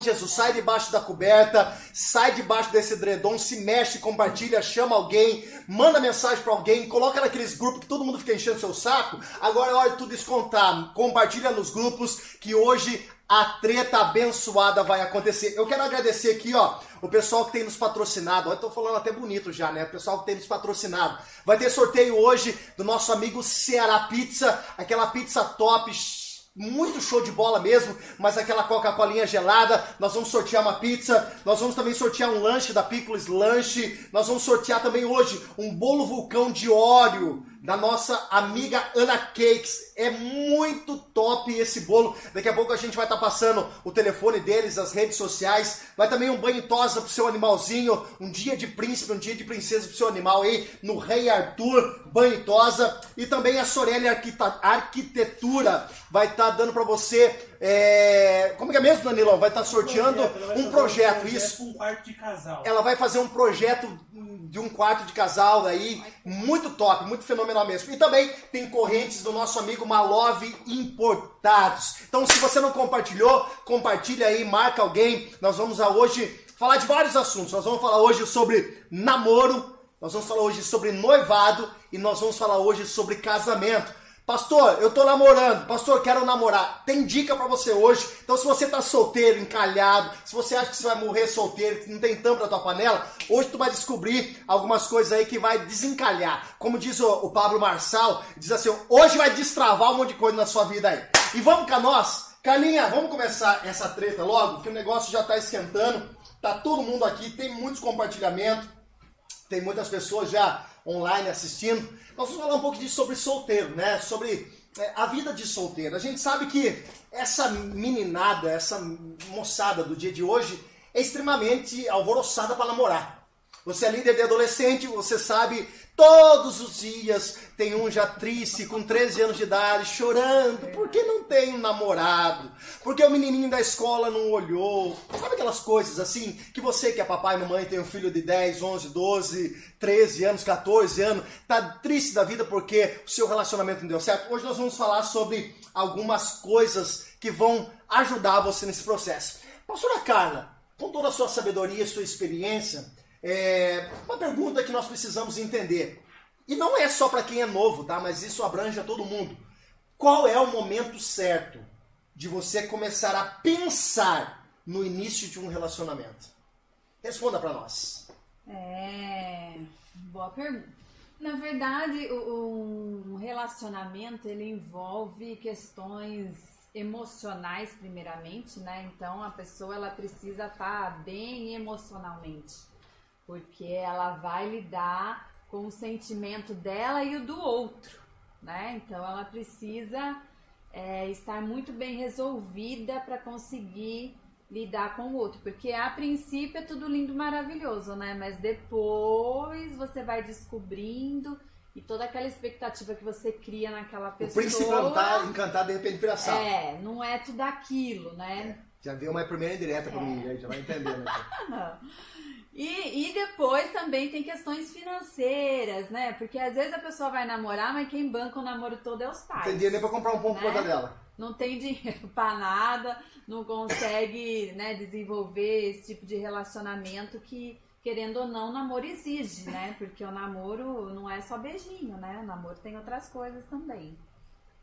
Jesus, sai debaixo da coberta, sai debaixo desse edredom, se mexe, compartilha, chama alguém, manda mensagem para alguém, coloca naqueles grupos que todo mundo fica enchendo seu saco. Agora é hora de tudo descontar. Compartilha nos grupos que hoje a treta abençoada vai acontecer. Eu quero agradecer aqui, ó, o pessoal que tem nos patrocinado. Eu tô falando até bonito já, né? O pessoal que tem nos patrocinado. Vai ter sorteio hoje do nosso amigo Ceará Pizza, aquela pizza top muito show de bola mesmo, mas aquela Coca-Colinha gelada, nós vamos sortear uma pizza, nós vamos também sortear um lanche da Pickles Lanche, nós vamos sortear também hoje um bolo vulcão de óleo da nossa amiga Ana Cakes. É muito top esse bolo. Daqui a pouco a gente vai estar tá passando o telefone deles, as redes sociais. Vai também um banho tosa pro seu animalzinho, um dia de príncipe, um dia de princesa pro seu animal aí no Rei Arthur, banho tosa. E também a Sorelli Arquitetura vai estar tá dando para você é... Como que é mesmo, Danilão? Vai estar tá sorteando um projeto, um projeto, isso. Um quarto de casal. Ela vai fazer um projeto de um quarto de casal aí, muito top, muito fenomenal mesmo. E também tem correntes do nosso amigo Malove Importados. Então, se você não compartilhou, compartilha aí, marca alguém. Nós vamos a hoje falar de vários assuntos. Nós vamos falar hoje sobre namoro, nós vamos falar hoje sobre noivado e nós vamos falar hoje sobre casamento. Pastor, eu tô namorando. Pastor, quero namorar. Tem dica para você hoje. Então, se você tá solteiro, encalhado, se você acha que você vai morrer solteiro, que não tem tampa na tua panela, hoje tu vai descobrir algumas coisas aí que vai desencalhar. Como diz o, o Pablo Marçal, diz assim: hoje vai destravar um monte de coisa na sua vida aí. E vamos cá nós. Carlinha, vamos começar essa treta logo, que o negócio já tá esquentando. Tá todo mundo aqui, tem muitos compartilhamentos, tem muitas pessoas já online assistindo. Nós vamos falar um pouco disso sobre solteiro, né? Sobre é, a vida de solteiro. A gente sabe que essa meninada, essa moçada do dia de hoje é extremamente alvoroçada para namorar. Você é líder de adolescente, você sabe Todos os dias tem um já triste, com 13 anos de idade, chorando, porque não tem um namorado, porque o menininho da escola não olhou. Sabe aquelas coisas assim, que você que é papai e mamãe tem um filho de 10, 11, 12, 13 anos, 14 anos, tá triste da vida porque o seu relacionamento não deu certo? Hoje nós vamos falar sobre algumas coisas que vão ajudar você nesse processo. Pastora Carla, com toda a sua sabedoria e sua experiência, é, uma pergunta que nós precisamos entender. E não é só para quem é novo, tá? Mas isso abrange a todo mundo. Qual é o momento certo de você começar a pensar no início de um relacionamento? Responda para nós. É, boa pergunta. Na verdade, um relacionamento ele envolve questões emocionais primeiramente, né? Então a pessoa ela precisa estar tá bem emocionalmente porque ela vai lidar com o sentimento dela e o do outro, né? Então ela precisa é, estar muito bem resolvida para conseguir lidar com o outro, porque a princípio é tudo lindo, maravilhoso, né? Mas depois você vai descobrindo e toda aquela expectativa que você cria naquela pessoa. O príncipe encantar, encantar de repente vira sapo. É, não é tudo aquilo, né? É. Já viu uma primeira indireta é. pra mim, já vai entender, né? não. E, e depois também tem questões financeiras, né? Porque às vezes a pessoa vai namorar, mas quem banca o namoro todo é os pais. Tem dinheiro nem pra comprar um pão né? por conta dela. Não tem dinheiro pra nada, não consegue né, desenvolver esse tipo de relacionamento que, querendo ou não, o namoro exige, né? Porque o namoro não é só beijinho, né? O namoro tem outras coisas também.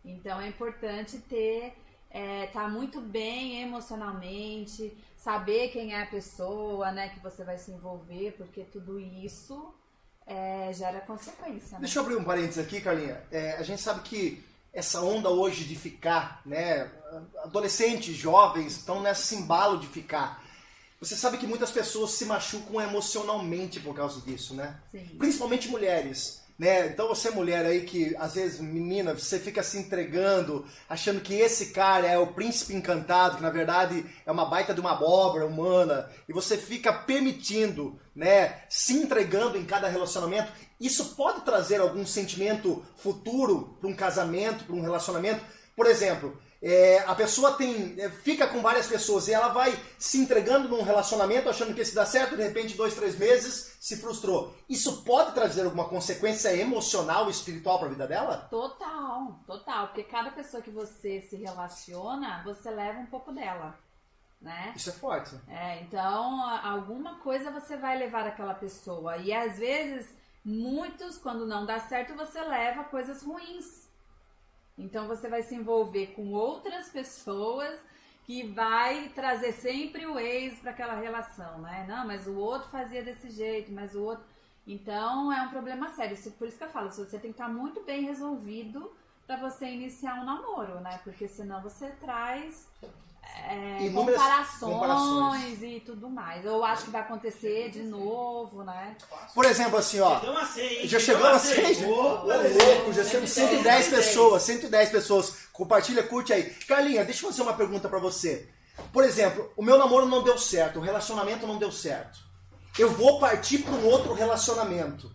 Então é importante ter, é, tá muito bem emocionalmente, saber quem é a pessoa, né, que você vai se envolver, porque tudo isso é, gera consequência. Né? Deixa eu abrir um parênteses aqui, Carlinha. É, a gente sabe que essa onda hoje de ficar, né, adolescentes, jovens estão nesse embalo de ficar. Você sabe que muitas pessoas se machucam emocionalmente por causa disso, né? Sim. Principalmente mulheres. Né? Então você mulher aí que às vezes menina, você fica se entregando, achando que esse cara é o príncipe encantado, que na verdade é uma baita de uma abóbora humana, e você fica permitindo, né, se entregando em cada relacionamento. Isso pode trazer algum sentimento futuro para um casamento, para um relacionamento. Por exemplo, é, a pessoa tem é, fica com várias pessoas e ela vai se entregando num relacionamento achando que esse dá certo, de repente, dois, três meses, se frustrou. Isso pode trazer alguma consequência emocional, espiritual para a vida dela? Total, total. Porque cada pessoa que você se relaciona, você leva um pouco dela. né? Isso é forte. É, então alguma coisa você vai levar aquela pessoa. E às vezes, muitos, quando não dá certo, você leva coisas ruins. Então você vai se envolver com outras pessoas que vai trazer sempre o ex para aquela relação, né? Não, mas o outro fazia desse jeito, mas o outro. Então é um problema sério. Por isso que eu falo, você tem que estar muito bem resolvido para você iniciar um namoro, né? Porque senão você traz é, comparações, comparações, e tudo mais. Eu acho que vai acontecer de novo, né? Por exemplo, assim, ó. Já chegou a 6? Ô, louco, já temos 110 pessoas, 110 pessoas. Compartilha, curte aí. Carlinha, deixa eu fazer uma pergunta para você. Por exemplo, o meu namoro não deu certo, o relacionamento não deu certo. Eu vou partir para um outro relacionamento.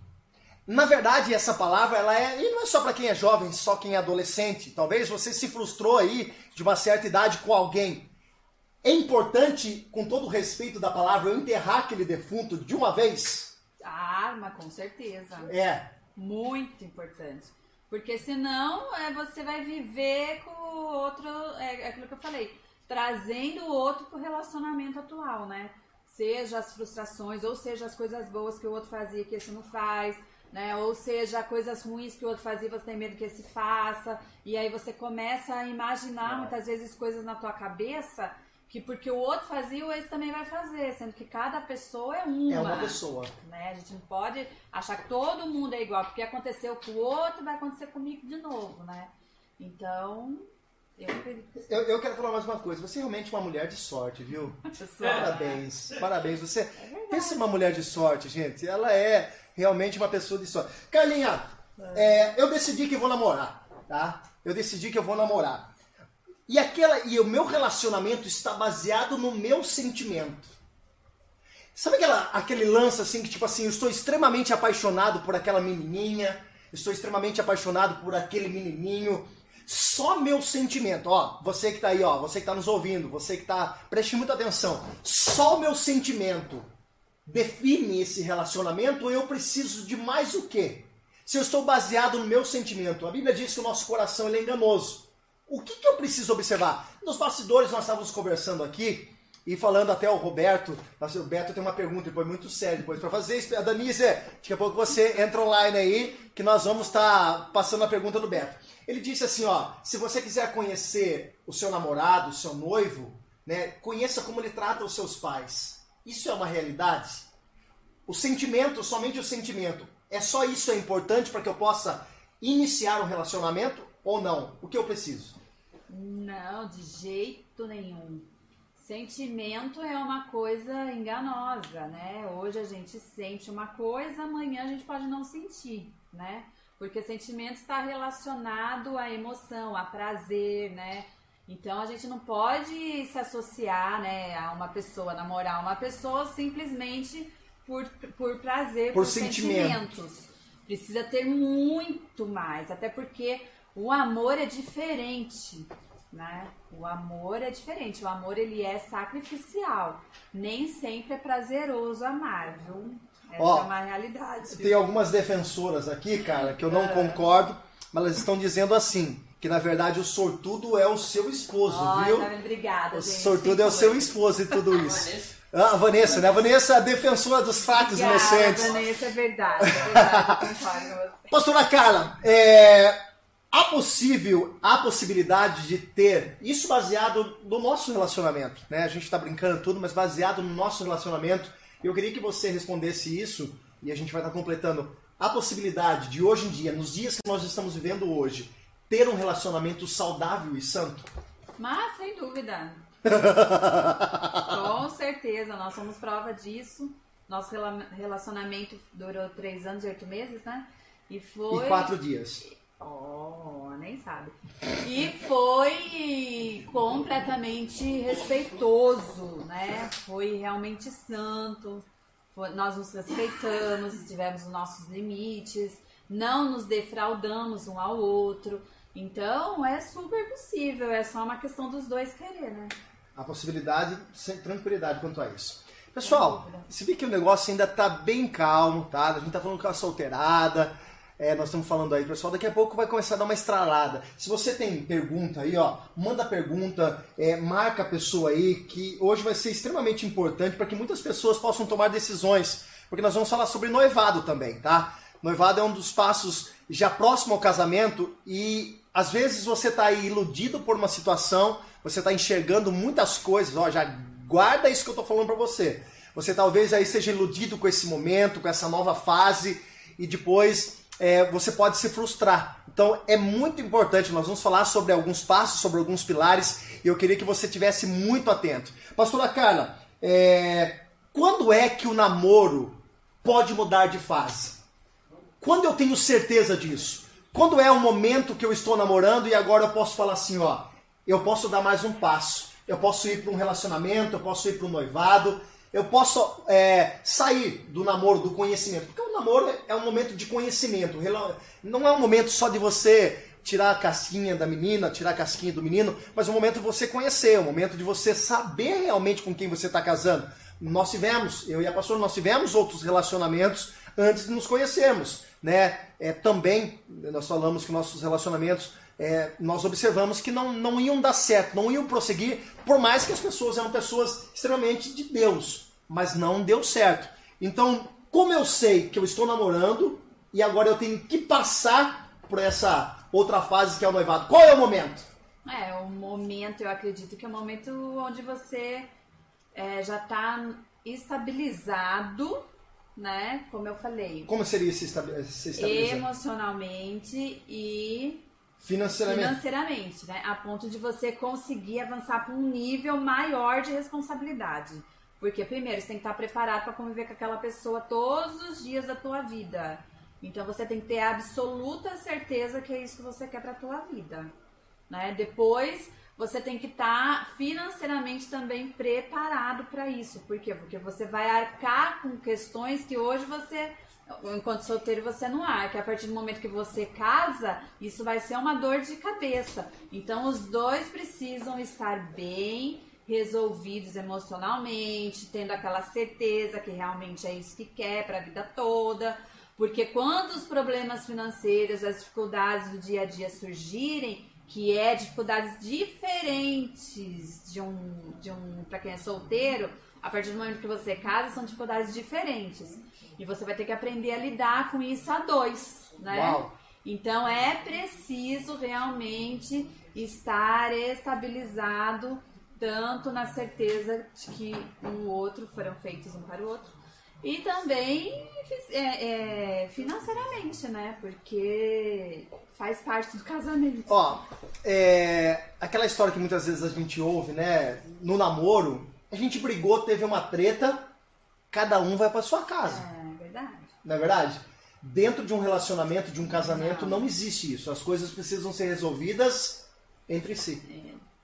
Na verdade, essa palavra, ela é, e não é só para quem é jovem, só quem é adolescente. Talvez você se frustrou aí de uma certa idade com alguém. É importante, com todo o respeito da palavra, eu enterrar aquele defunto de uma vez? Ah, mas com certeza. É. Muito importante. Porque senão é, você vai viver com o outro, é, é aquilo que eu falei, trazendo o outro pro relacionamento atual, né? Seja as frustrações, ou seja as coisas boas que o outro fazia que esse não faz, né? Ou seja, coisas ruins que o outro fazia, você tem medo que esse faça. E aí você começa a imaginar muitas vezes coisas na tua cabeça que porque o outro fazia, o ex também vai fazer, sendo que cada pessoa é uma. É uma pessoa. Né? A gente não pode achar que todo mundo é igual, porque aconteceu com o outro, vai acontecer comigo de novo, né? Então. Eu, eu quero falar mais uma coisa. Você é realmente uma mulher de sorte, viu? Parabéns, parabéns. Você é pensa uma mulher de sorte, gente. Ela é realmente uma pessoa de sorte. Carlinha, é, eu decidi que vou namorar, tá? Eu decidi que eu vou namorar. E, aquela, e o meu relacionamento está baseado no meu sentimento. Sabe aquela, aquele lance assim que, tipo assim, eu estou extremamente apaixonado por aquela menininha, estou extremamente apaixonado por aquele menininho. Só meu sentimento, ó, você que está aí, ó, você que está nos ouvindo, você que está, preste muita atenção. Só o meu sentimento define esse relacionamento eu preciso de mais o quê? Se eu estou baseado no meu sentimento, a Bíblia diz que o nosso coração é enganoso. O que, que eu preciso observar? Nos bastidores nós estávamos conversando aqui e falando até o Roberto, o Beto tem uma pergunta depois muito séria depois para fazer. A Danise, daqui a pouco você entra online aí que nós vamos estar tá passando a pergunta do Beto. Ele disse assim, ó, se você quiser conhecer o seu namorado, o seu noivo, né, conheça como ele trata os seus pais. Isso é uma realidade? O sentimento, somente o sentimento, é só isso é importante para que eu possa iniciar um relacionamento ou não? O que eu preciso? Não, de jeito nenhum. Sentimento é uma coisa enganosa, né? Hoje a gente sente uma coisa, amanhã a gente pode não sentir, né? Porque sentimento está relacionado à emoção, a prazer, né? Então a gente não pode se associar, né, a uma pessoa, namorar uma pessoa simplesmente por, por prazer, por, por sentimentos. sentimentos. Precisa ter muito mais, até porque o amor é diferente, né? O amor é diferente. O amor ele é sacrificial. Nem sempre é prazeroso amar, viu? Essa Ó, é uma realidade. Tem algumas defensoras aqui, cara, que eu não é. concordo, mas elas estão dizendo assim, que na verdade o sortudo é o seu esposo, oh, viu? Tá obrigada, o gente. sortudo é o seu esposo e tudo isso. Ah, a Vanessa, né? A Vanessa é a defensora dos fatos Obrigada, inocentes. Vanessa, é verdade. É verdade Pastora Carla, é, Há possível, há possibilidade de ter isso baseado no nosso relacionamento, né? A gente está brincando tudo, mas baseado no nosso relacionamento. Eu queria que você respondesse isso e a gente vai estar tá completando a possibilidade de hoje em dia, nos dias que nós estamos vivendo hoje, ter um relacionamento saudável e santo. Mas sem dúvida. Com certeza, nós somos prova disso. Nosso relacionamento durou três anos e oito meses, né? E foi. E quatro dias. Oh, nem sabe. E foi completamente respeitoso, né? Foi realmente santo. Foi, nós nos respeitamos, tivemos os nossos limites, não nos defraudamos um ao outro. Então é super possível, é só uma questão dos dois querer, né? A possibilidade, sem tranquilidade quanto a isso. Pessoal, se vê que o negócio ainda tá bem calmo, tá? A gente tá falando com a solteirada é, nós estamos falando aí, pessoal, daqui a pouco vai começar a dar uma estralada. Se você tem pergunta aí, ó, manda pergunta, é, marca a pessoa aí, que hoje vai ser extremamente importante para que muitas pessoas possam tomar decisões, porque nós vamos falar sobre noivado também, tá? Noivado é um dos passos já próximo ao casamento e às vezes você está iludido por uma situação, você está enxergando muitas coisas, ó, já guarda isso que eu estou falando para você. Você talvez aí seja iludido com esse momento, com essa nova fase e depois é, você pode se frustrar. Então é muito importante, nós vamos falar sobre alguns passos, sobre alguns pilares, e eu queria que você tivesse muito atento. Pastora Carla, é, quando é que o namoro pode mudar de fase? Quando eu tenho certeza disso? Quando é o momento que eu estou namorando e agora eu posso falar assim, ó, eu posso dar mais um passo. Eu posso ir para um relacionamento, eu posso ir para um noivado, eu posso é, sair do namoro, do conhecimento. Porque o namoro é um momento de conhecimento. Não é um momento só de você tirar a casquinha da menina, tirar a casquinha do menino, mas um momento de você conhecer, um momento de você saber realmente com quem você está casando. Nós tivemos, eu e a pastora, nós tivemos outros relacionamentos antes de nos conhecermos. Né? É, também, nós falamos que nossos relacionamentos é, nós observamos que não, não iam dar certo, não iam prosseguir, por mais que as pessoas eram pessoas extremamente de Deus, mas não deu certo. Então, como eu sei que eu estou namorando e agora eu tenho que passar por essa outra fase que é o noivado, qual é o momento? É, o momento, eu acredito que é o momento onde você é, já está estabilizado, né? Como eu falei. Como seria esse estabilizado? Emocionalmente e Financeiramente. Financeiramente, né? A ponto de você conseguir avançar para um nível maior de responsabilidade. Porque, primeiro, você tem que estar preparado para conviver com aquela pessoa todos os dias da tua vida. Então, você tem que ter a absoluta certeza que é isso que você quer para a tua vida. Né? Depois, você tem que estar financeiramente também preparado para isso. Por quê? Porque você vai arcar com questões que hoje você enquanto solteiro você não arca. A partir do momento que você casa, isso vai ser uma dor de cabeça. Então os dois precisam estar bem resolvidos emocionalmente, tendo aquela certeza que realmente é isso que quer para a vida toda. Porque quando os problemas financeiros, as dificuldades do dia a dia surgirem, que é dificuldades diferentes de um, de um para quem é solteiro, a partir do momento que você casa, são dificuldades diferentes. E você vai ter que aprender a lidar com isso a dois, né? Uau. Então é preciso realmente estar estabilizado tanto na certeza de que um outro foram feitos um para o outro e também é, é, financeiramente, né? Porque faz parte do casamento. Ó, é, aquela história que muitas vezes a gente ouve, né? No namoro, a gente brigou, teve uma treta, cada um vai para sua casa. É verdade. Não é verdade? Dentro de um relacionamento, de um casamento, não, não existe isso. As coisas precisam ser resolvidas entre si.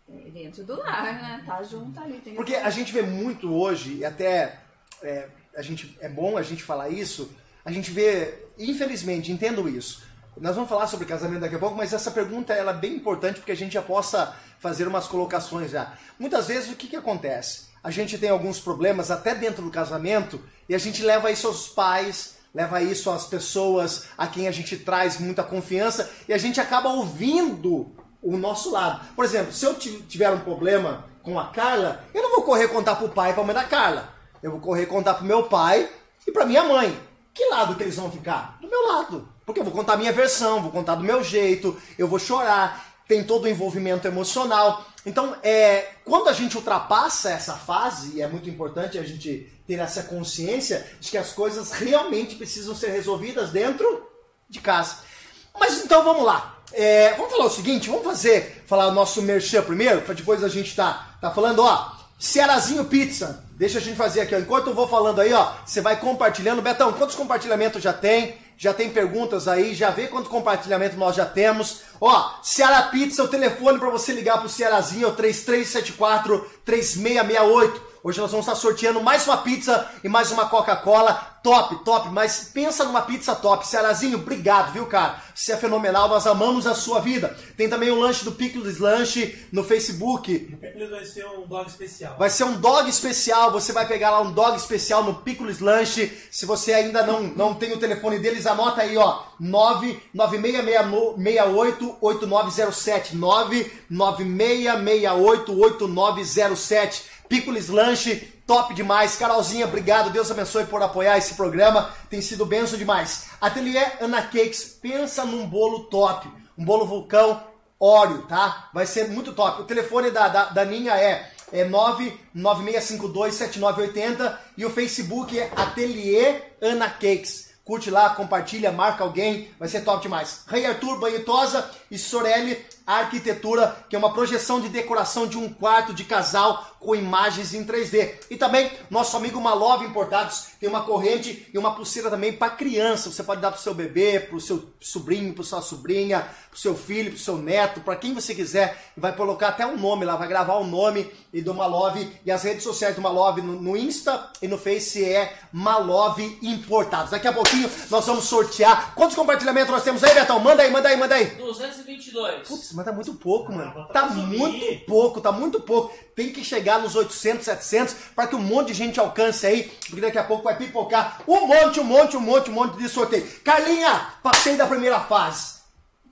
É, é dentro do lar, né? Tá junto ali. Porque a gente vê muito hoje, e até é, a gente, é bom a gente falar isso, a gente vê, infelizmente, entendo isso. Nós vamos falar sobre casamento daqui a pouco, mas essa pergunta ela é bem importante porque a gente já possa fazer umas colocações já. Muitas vezes o que, que acontece? A gente tem alguns problemas até dentro do casamento e a gente leva isso aos pais, leva isso às pessoas a quem a gente traz muita confiança e a gente acaba ouvindo o nosso lado. Por exemplo, se eu tiver um problema com a Carla, eu não vou correr contar pro pai e pra mãe da Carla. Eu vou correr contar pro meu pai e pra minha mãe. Que lado que eles vão ficar? Do meu lado. Porque eu vou contar a minha versão, vou contar do meu jeito, eu vou chorar, tem todo o envolvimento emocional. Então, é, quando a gente ultrapassa essa fase, e é muito importante a gente ter essa consciência de que as coisas realmente precisam ser resolvidas dentro de casa. Mas então vamos lá. É, vamos falar o seguinte, vamos fazer, falar o nosso merchan primeiro, para depois a gente tá, tá falando, ó, Cearazinho Pizza. Deixa a gente fazer aqui, ó. Enquanto eu vou falando aí, ó, você vai compartilhando. Betão, quantos compartilhamentos já tem? Já tem perguntas aí, já vê quantos compartilhamentos nós já temos. Ó, Ceará Pizza, o telefone para você ligar pro Cearazinho é o 3374 3668. Hoje nós vamos estar sorteando mais uma pizza e mais uma Coca-Cola. Top, top, mas pensa numa pizza top. Cearazinho, obrigado, viu, cara? Você é fenomenal, nós amamos a sua vida. Tem também o lanche do Pickles Lanche no Facebook. No Pickles vai ser um dog especial. Vai ser um dog especial, você vai pegar lá um dog especial no Pickles Lanche. Se você ainda não, não tem o telefone deles, anota aí, ó, 996688907, 996688907. Pickles Lanche, top demais. Carolzinha, obrigado. Deus abençoe por apoiar esse programa. Tem sido benção demais. Ateliê Ana Cakes, pensa num bolo top. Um bolo vulcão óleo, tá? Vai ser muito top. O telefone da, da, da Ninha é, é 996527980 e o Facebook é Ateliê Ana Cakes. Curte lá, compartilha, marca alguém, vai ser top demais. Rei Arthur Banhitosa e Sorelli Arquitetura, que é uma projeção de decoração de um quarto de casal com imagens em 3D. E também nosso amigo Malove Importados tem uma corrente e uma pulseira também para criança. Você pode dar para o seu bebê, para o seu sobrinho, para sua sobrinha, para o seu filho, para o seu neto, para quem você quiser. Vai colocar até um nome lá, vai gravar o nome e do Malove e as redes sociais do Malove no, no Insta e no Face é Malove Importados. Daqui a pouquinho nós vamos sortear. Quantos compartilhamentos nós temos aí, Betão? Manda aí, manda aí, manda aí. 222. Putz, mas tá muito pouco, mano. Tá muito pouco, tá muito pouco. Tem que chegar nos 800, 700 para que um monte de gente alcance aí, porque daqui a pouco vai pipocar um monte, um monte, um monte, um monte de sorteio. Carlinha, passei da primeira fase.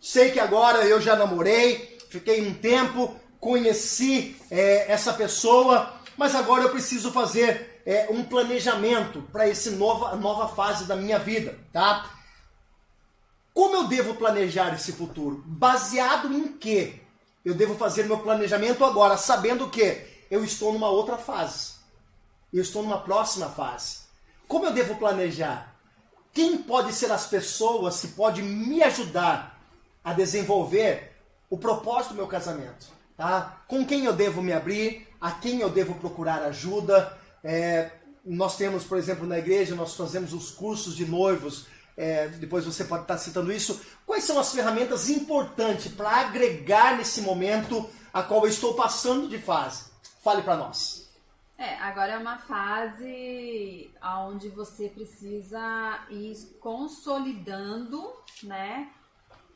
Sei que agora eu já namorei, fiquei um tempo, conheci é, essa pessoa, mas agora eu preciso fazer é, um planejamento para essa nova, nova fase da minha vida, tá? Como eu devo planejar esse futuro? Baseado em quê? Eu devo fazer meu planejamento agora, sabendo que eu estou numa outra fase. Eu estou numa próxima fase. Como eu devo planejar? Quem pode ser as pessoas que podem me ajudar a desenvolver o propósito do meu casamento? Tá? Com quem eu devo me abrir? A quem eu devo procurar ajuda? É, nós temos, por exemplo, na igreja, nós fazemos os cursos de noivos é, depois você pode estar citando isso. Quais são as ferramentas importantes para agregar nesse momento a qual eu estou passando de fase? Fale para nós. É, agora é uma fase onde você precisa ir consolidando, né?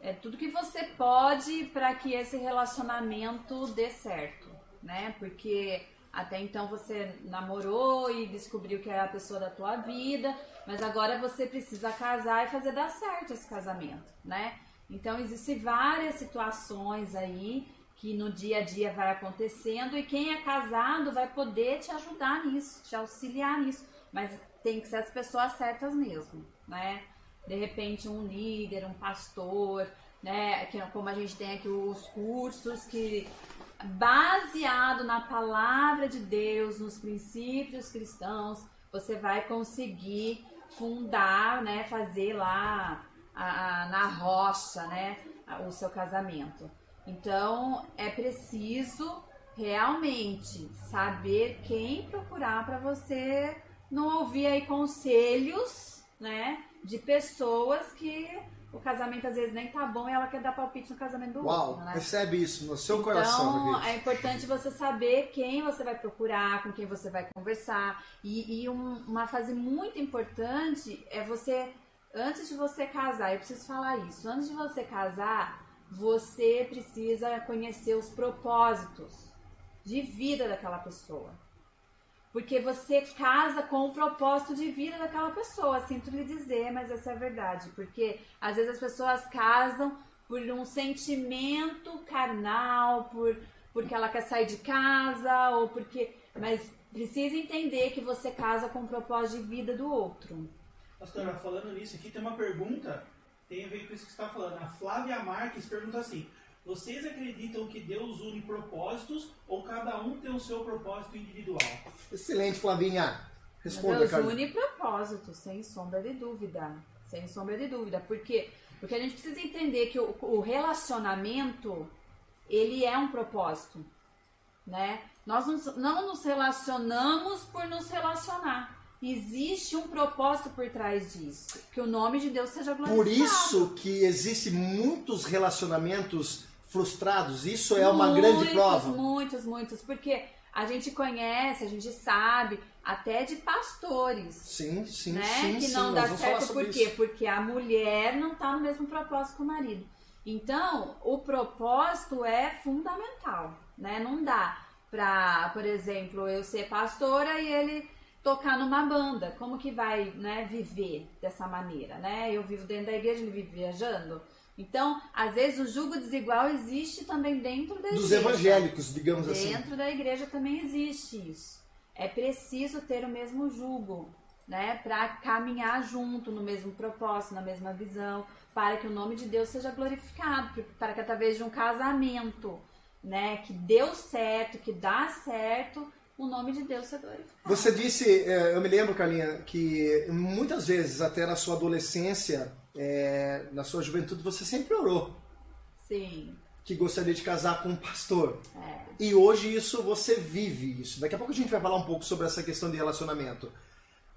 É tudo que você pode para que esse relacionamento dê certo, né? Porque até então você namorou e descobriu que era a pessoa da tua vida, mas agora você precisa casar e fazer dar certo esse casamento, né? Então existem várias situações aí que no dia a dia vai acontecendo e quem é casado vai poder te ajudar nisso, te auxiliar nisso, mas tem que ser as pessoas certas mesmo, né? De repente um líder, um pastor, né? Que, como a gente tem aqui os cursos que baseado na palavra de Deus, nos princípios cristãos, você vai conseguir fundar, né, fazer lá a, a, na rocha, né, o seu casamento. Então é preciso realmente saber quem procurar para você não ouvir aí conselhos, né, de pessoas que o casamento às vezes nem tá bom e ela quer dar palpite no casamento do Uau, outro, né? percebe isso no seu então, coração. Então, é importante você saber quem você vai procurar, com quem você vai conversar. E, e um, uma fase muito importante é você, antes de você casar, eu preciso falar isso, antes de você casar, você precisa conhecer os propósitos de vida daquela pessoa. Porque você casa com o propósito de vida daquela pessoa. Sinto lhe dizer, mas essa é a verdade. Porque às vezes as pessoas casam por um sentimento carnal, por porque ela quer sair de casa, ou porque. Mas precisa entender que você casa com o propósito de vida do outro. Pastora, falando nisso aqui, tem uma pergunta, tem a ver com isso que você está falando. A Flávia Marques pergunta assim: vocês acreditam que Deus une propósitos ou cada um tem o seu propósito individual? Excelente, Flavinha. Responda, Deus une propósitos, sem sombra de dúvida. Sem sombra de dúvida. Por quê? Porque a gente precisa entender que o, o relacionamento, ele é um propósito, né? Nós não, não nos relacionamos por nos relacionar. Existe um propósito por trás disso. Que o nome de Deus seja glorificado. Por isso que existe muitos relacionamentos frustrados. Isso é uma muitos, grande prova. Muitos, muitos. Porque a gente conhece, a gente sabe, até de pastores. Sim, sim, né? sim. que sim, não nós dá certo por quê? isso. Porque a mulher não está no mesmo propósito que o marido. Então, o propósito é fundamental, né? Não dá pra, por exemplo, eu ser pastora e ele tocar numa banda. Como que vai, né, viver dessa maneira, né? Eu vivo dentro da igreja, ele vive viajando. Então, às vezes o jugo desigual existe também dentro da Dos igreja. evangélicos, digamos assim. Dentro da igreja também existe isso. É preciso ter o mesmo jugo, né, para caminhar junto no mesmo propósito, na mesma visão, para que o nome de Deus seja glorificado, para que através de um casamento, né, que deu certo, que dá certo, o nome de Deus seja glorificado. Você disse, é, eu me lembro, Carlinha, que muitas vezes, até na sua adolescência, é, na sua juventude, você sempre orou Sim, que gostaria de casar com um pastor. é. E hoje isso você vive isso. Daqui a pouco a gente vai falar um pouco sobre essa questão de relacionamento.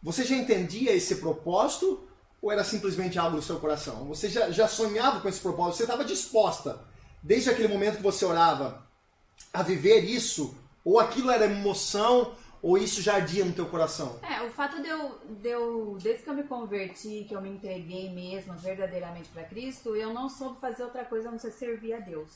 Você já entendia esse propósito ou era simplesmente algo do seu coração? Você já, já sonhava com esse propósito? Você estava disposta, desde aquele momento que você orava, a viver isso? Ou aquilo era emoção? Ou isso já ardia no teu coração? É, o fato de eu, de eu, desde que eu me converti, que eu me entreguei mesmo verdadeiramente para Cristo, eu não soube fazer outra coisa a não ser servir a Deus.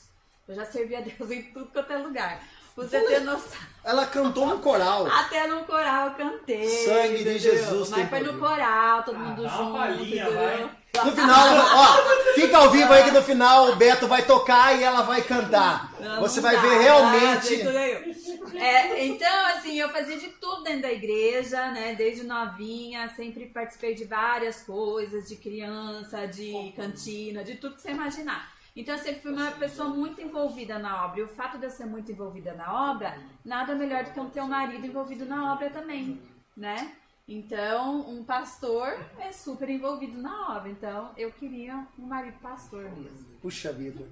Eu já servi a Deus em tudo quanto é lugar. Você ter noção. Ela cantou no coral. Até no coral eu cantei. Sangue de entendeu? Jesus tem Mas foi no coral, todo Ah, mundo dá uma junto, palhinha, entendeu? No final, ó, fica ao vivo aí que no final o Beto vai tocar e ela vai cantar. Não, Você vai ver realmente. nenhum. É, então, assim, eu fazia de tudo dentro da igreja, né? Desde novinha, sempre participei de várias coisas, de criança, de cantina, de tudo que você imaginar. Então, eu sempre fui uma pessoa muito envolvida na obra. E o fato de eu ser muito envolvida na obra, nada melhor do que eu ter um marido envolvido na obra também, né? Então, um pastor é super envolvido na obra. Então, eu queria um marido pastor mesmo. Puxa vida.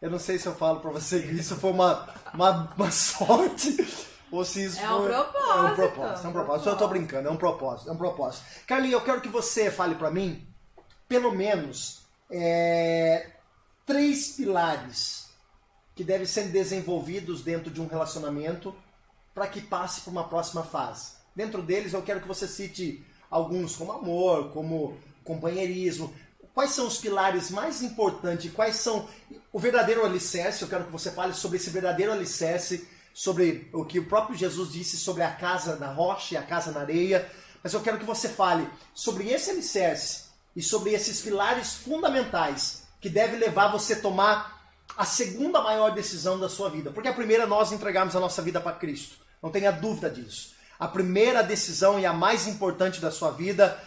Eu não sei se eu falo pra você que isso foi uma, uma, uma sorte ou se isso É um foi... propósito, É um propósito, é um um propósito. Eu tô brincando, é um propósito, é um propósito. Carlinhos, eu quero que você fale pra mim, pelo menos, é, três pilares que devem ser desenvolvidos dentro de um relacionamento para que passe para uma próxima fase. Dentro deles, eu quero que você cite alguns como amor, como companheirismo. Quais são os pilares mais importantes? Quais são o verdadeiro alicerce? Eu quero que você fale sobre esse verdadeiro alicerce, sobre o que o próprio Jesus disse sobre a casa na rocha e a casa na areia. Mas eu quero que você fale sobre esse alicerce e sobre esses pilares fundamentais que deve levar você a tomar a segunda maior decisão da sua vida. Porque a primeira nós entregarmos a nossa vida para Cristo. Não tenha dúvida disso. A primeira decisão e a mais importante da sua vida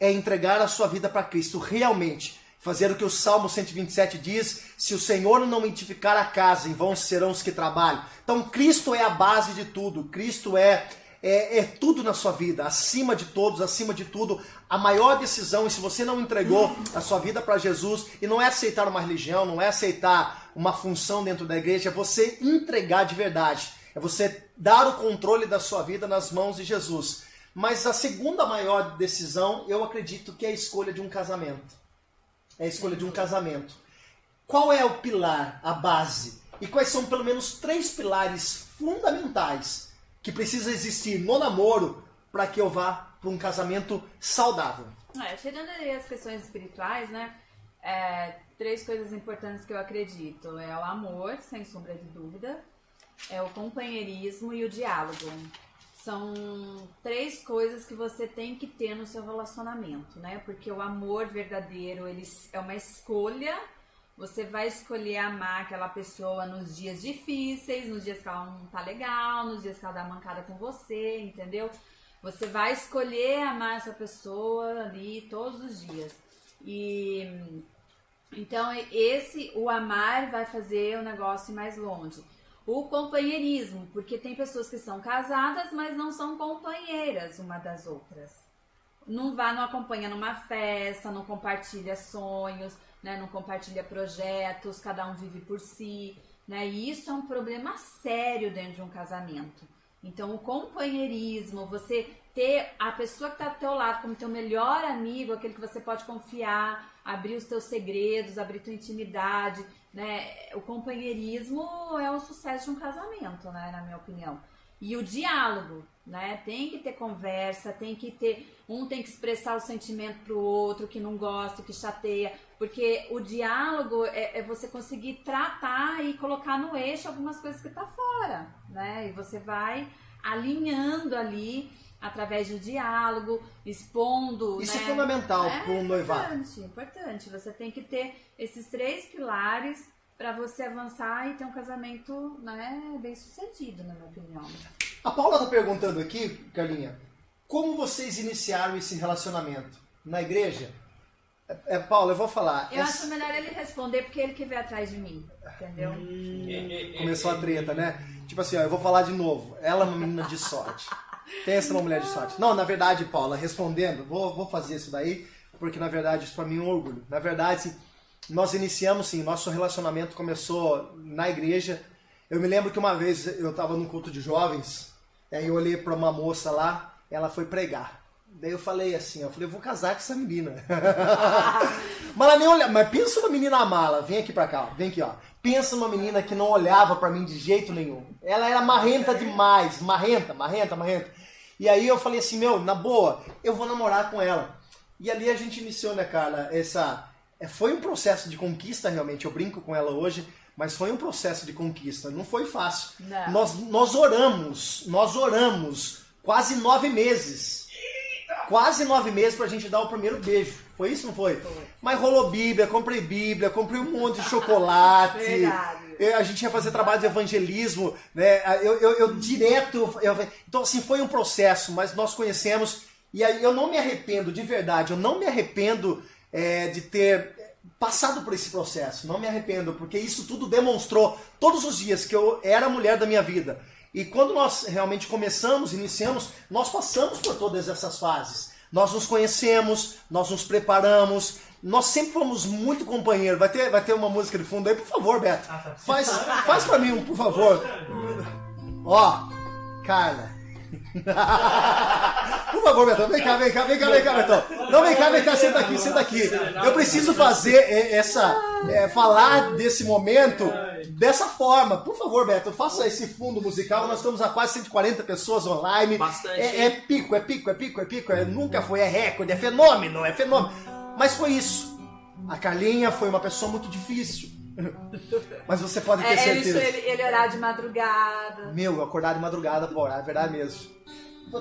é entregar a sua vida para Cristo. Realmente. Fazer o que o Salmo 127 diz: se o Senhor não edificar a casa, em vão serão os que trabalham. Então, Cristo é a base de tudo. Cristo é, é, é tudo na sua vida. Acima de todos, acima de tudo, a maior decisão, e se você não entregou a sua vida para Jesus, e não é aceitar uma religião, não é aceitar uma função dentro da igreja, é você entregar de verdade. É você dar o controle da sua vida nas mãos de Jesus. Mas a segunda maior decisão, eu acredito que é a escolha de um casamento. É a escolha de um casamento. Qual é o pilar, a base? E quais são pelo menos três pilares fundamentais que precisam existir no namoro para que eu vá para um casamento saudável? É, tirando aí as questões espirituais, né? é, três coisas importantes que eu acredito. É o amor, sem sombra de dúvida. É o companheirismo e o diálogo. São três coisas que você tem que ter no seu relacionamento, né? Porque o amor verdadeiro, ele é uma escolha. Você vai escolher amar aquela pessoa nos dias difíceis, nos dias que ela não tá legal, nos dias que ela dá mancada com você, entendeu? Você vai escolher amar essa pessoa ali todos os dias. E então esse o amar vai fazer o negócio ir mais longe. O companheirismo, porque tem pessoas que são casadas, mas não são companheiras uma das outras. Não vá, não acompanha numa festa, não compartilha sonhos, né? não compartilha projetos, cada um vive por si. Né? E isso é um problema sério dentro de um casamento. Então, o companheirismo, você ter a pessoa que está ao teu lado como teu melhor amigo, aquele que você pode confiar, abrir os teus segredos, abrir tua intimidade, né? O companheirismo é o sucesso de um casamento, né? Na minha opinião. E o diálogo, né? Tem que ter conversa, tem que ter. Um tem que expressar o sentimento pro outro que não gosta, que chateia. Porque o diálogo é, é você conseguir tratar e colocar no eixo algumas coisas que tá fora, né? E você vai alinhando ali através do diálogo, expondo. Isso né? é fundamental É para um noivado. Importante, importante. Você tem que ter esses três pilares para você avançar e ter um casamento né, bem sucedido, na minha opinião. A Paula tá perguntando aqui, Carlinha, como vocês iniciaram esse relacionamento? Na igreja? É, é, Paula, eu vou falar. Eu Essa- acho melhor ele responder porque ele que veio atrás de mim, entendeu? Começou a treta, né? Tipo assim, ó, eu vou falar de novo. Ela é uma menina de sorte. Pensa numa mulher de sorte. Não, na verdade, Paula, respondendo, vou, vou fazer isso daí, porque na verdade isso pra mim é um orgulho. Na verdade, nós iniciamos sim, nosso relacionamento começou na igreja. Eu me lembro que uma vez eu tava num culto de jovens, aí eu olhei pra uma moça lá, ela foi pregar. Daí eu falei assim, eu falei, eu vou casar com essa menina. mas ela nem olha, mas pensa numa menina mala, vem aqui pra cá, ó, vem aqui, ó. Pensa numa menina que não olhava pra mim de jeito nenhum. Ela era marrenta demais, marrenta, marrenta, marrenta. E aí eu falei assim, meu, na boa, eu vou namorar com ela. E ali a gente iniciou, né, Carla, essa... é, Foi um processo de conquista, realmente. Eu brinco com ela hoje, mas foi um processo de conquista. Não foi fácil. Não. Nós, nós oramos, nós oramos quase nove meses. Quase nove meses pra gente dar o primeiro beijo. Foi isso, não foi? Foi. Mas rolou Bíblia, comprei Bíblia, comprei um monte de chocolate. Verdade. A gente ia fazer trabalho de evangelismo, né? Eu, eu, eu direto. eu- então, assim, foi um processo, mas nós conhecemos. E aí eu não me arrependo, de verdade, eu não me arrependo é, de ter passado por esse processo. Não me arrependo, porque isso tudo demonstrou todos os dias que eu era a mulher da minha vida. E quando nós realmente começamos, iniciamos, nós passamos por todas essas fases. Nós nos conhecemos, nós nos preparamos, nós sempre fomos muito companheiros. Vai ter, vai ter uma música de fundo aí, por favor, Beto. Ah, tá. Faz, faz pra mim, um, por favor. Ó, Carla. Por favor, Betão, vem cá, vem cá, vem cá, vem cá, Betão. Não, vem cá, vem cá, senta aqui, senta aqui. Eu preciso fazer é, essa, é, falar desse momento dessa forma. Por favor, Beto, faça esse fundo musical. Nós estamos a quase 140 pessoas online. Bastante, É, é pico, é pico, é pico, é pico. É, nunca foi, é recorde, é fenômeno, é fenômeno. Mas foi isso. A Carlinha foi uma pessoa muito difícil. Mas você pode ter É, ele, certeza. ele, ele orar de madrugada. Meu, eu acordar de madrugada pra orar, é verdade mesmo.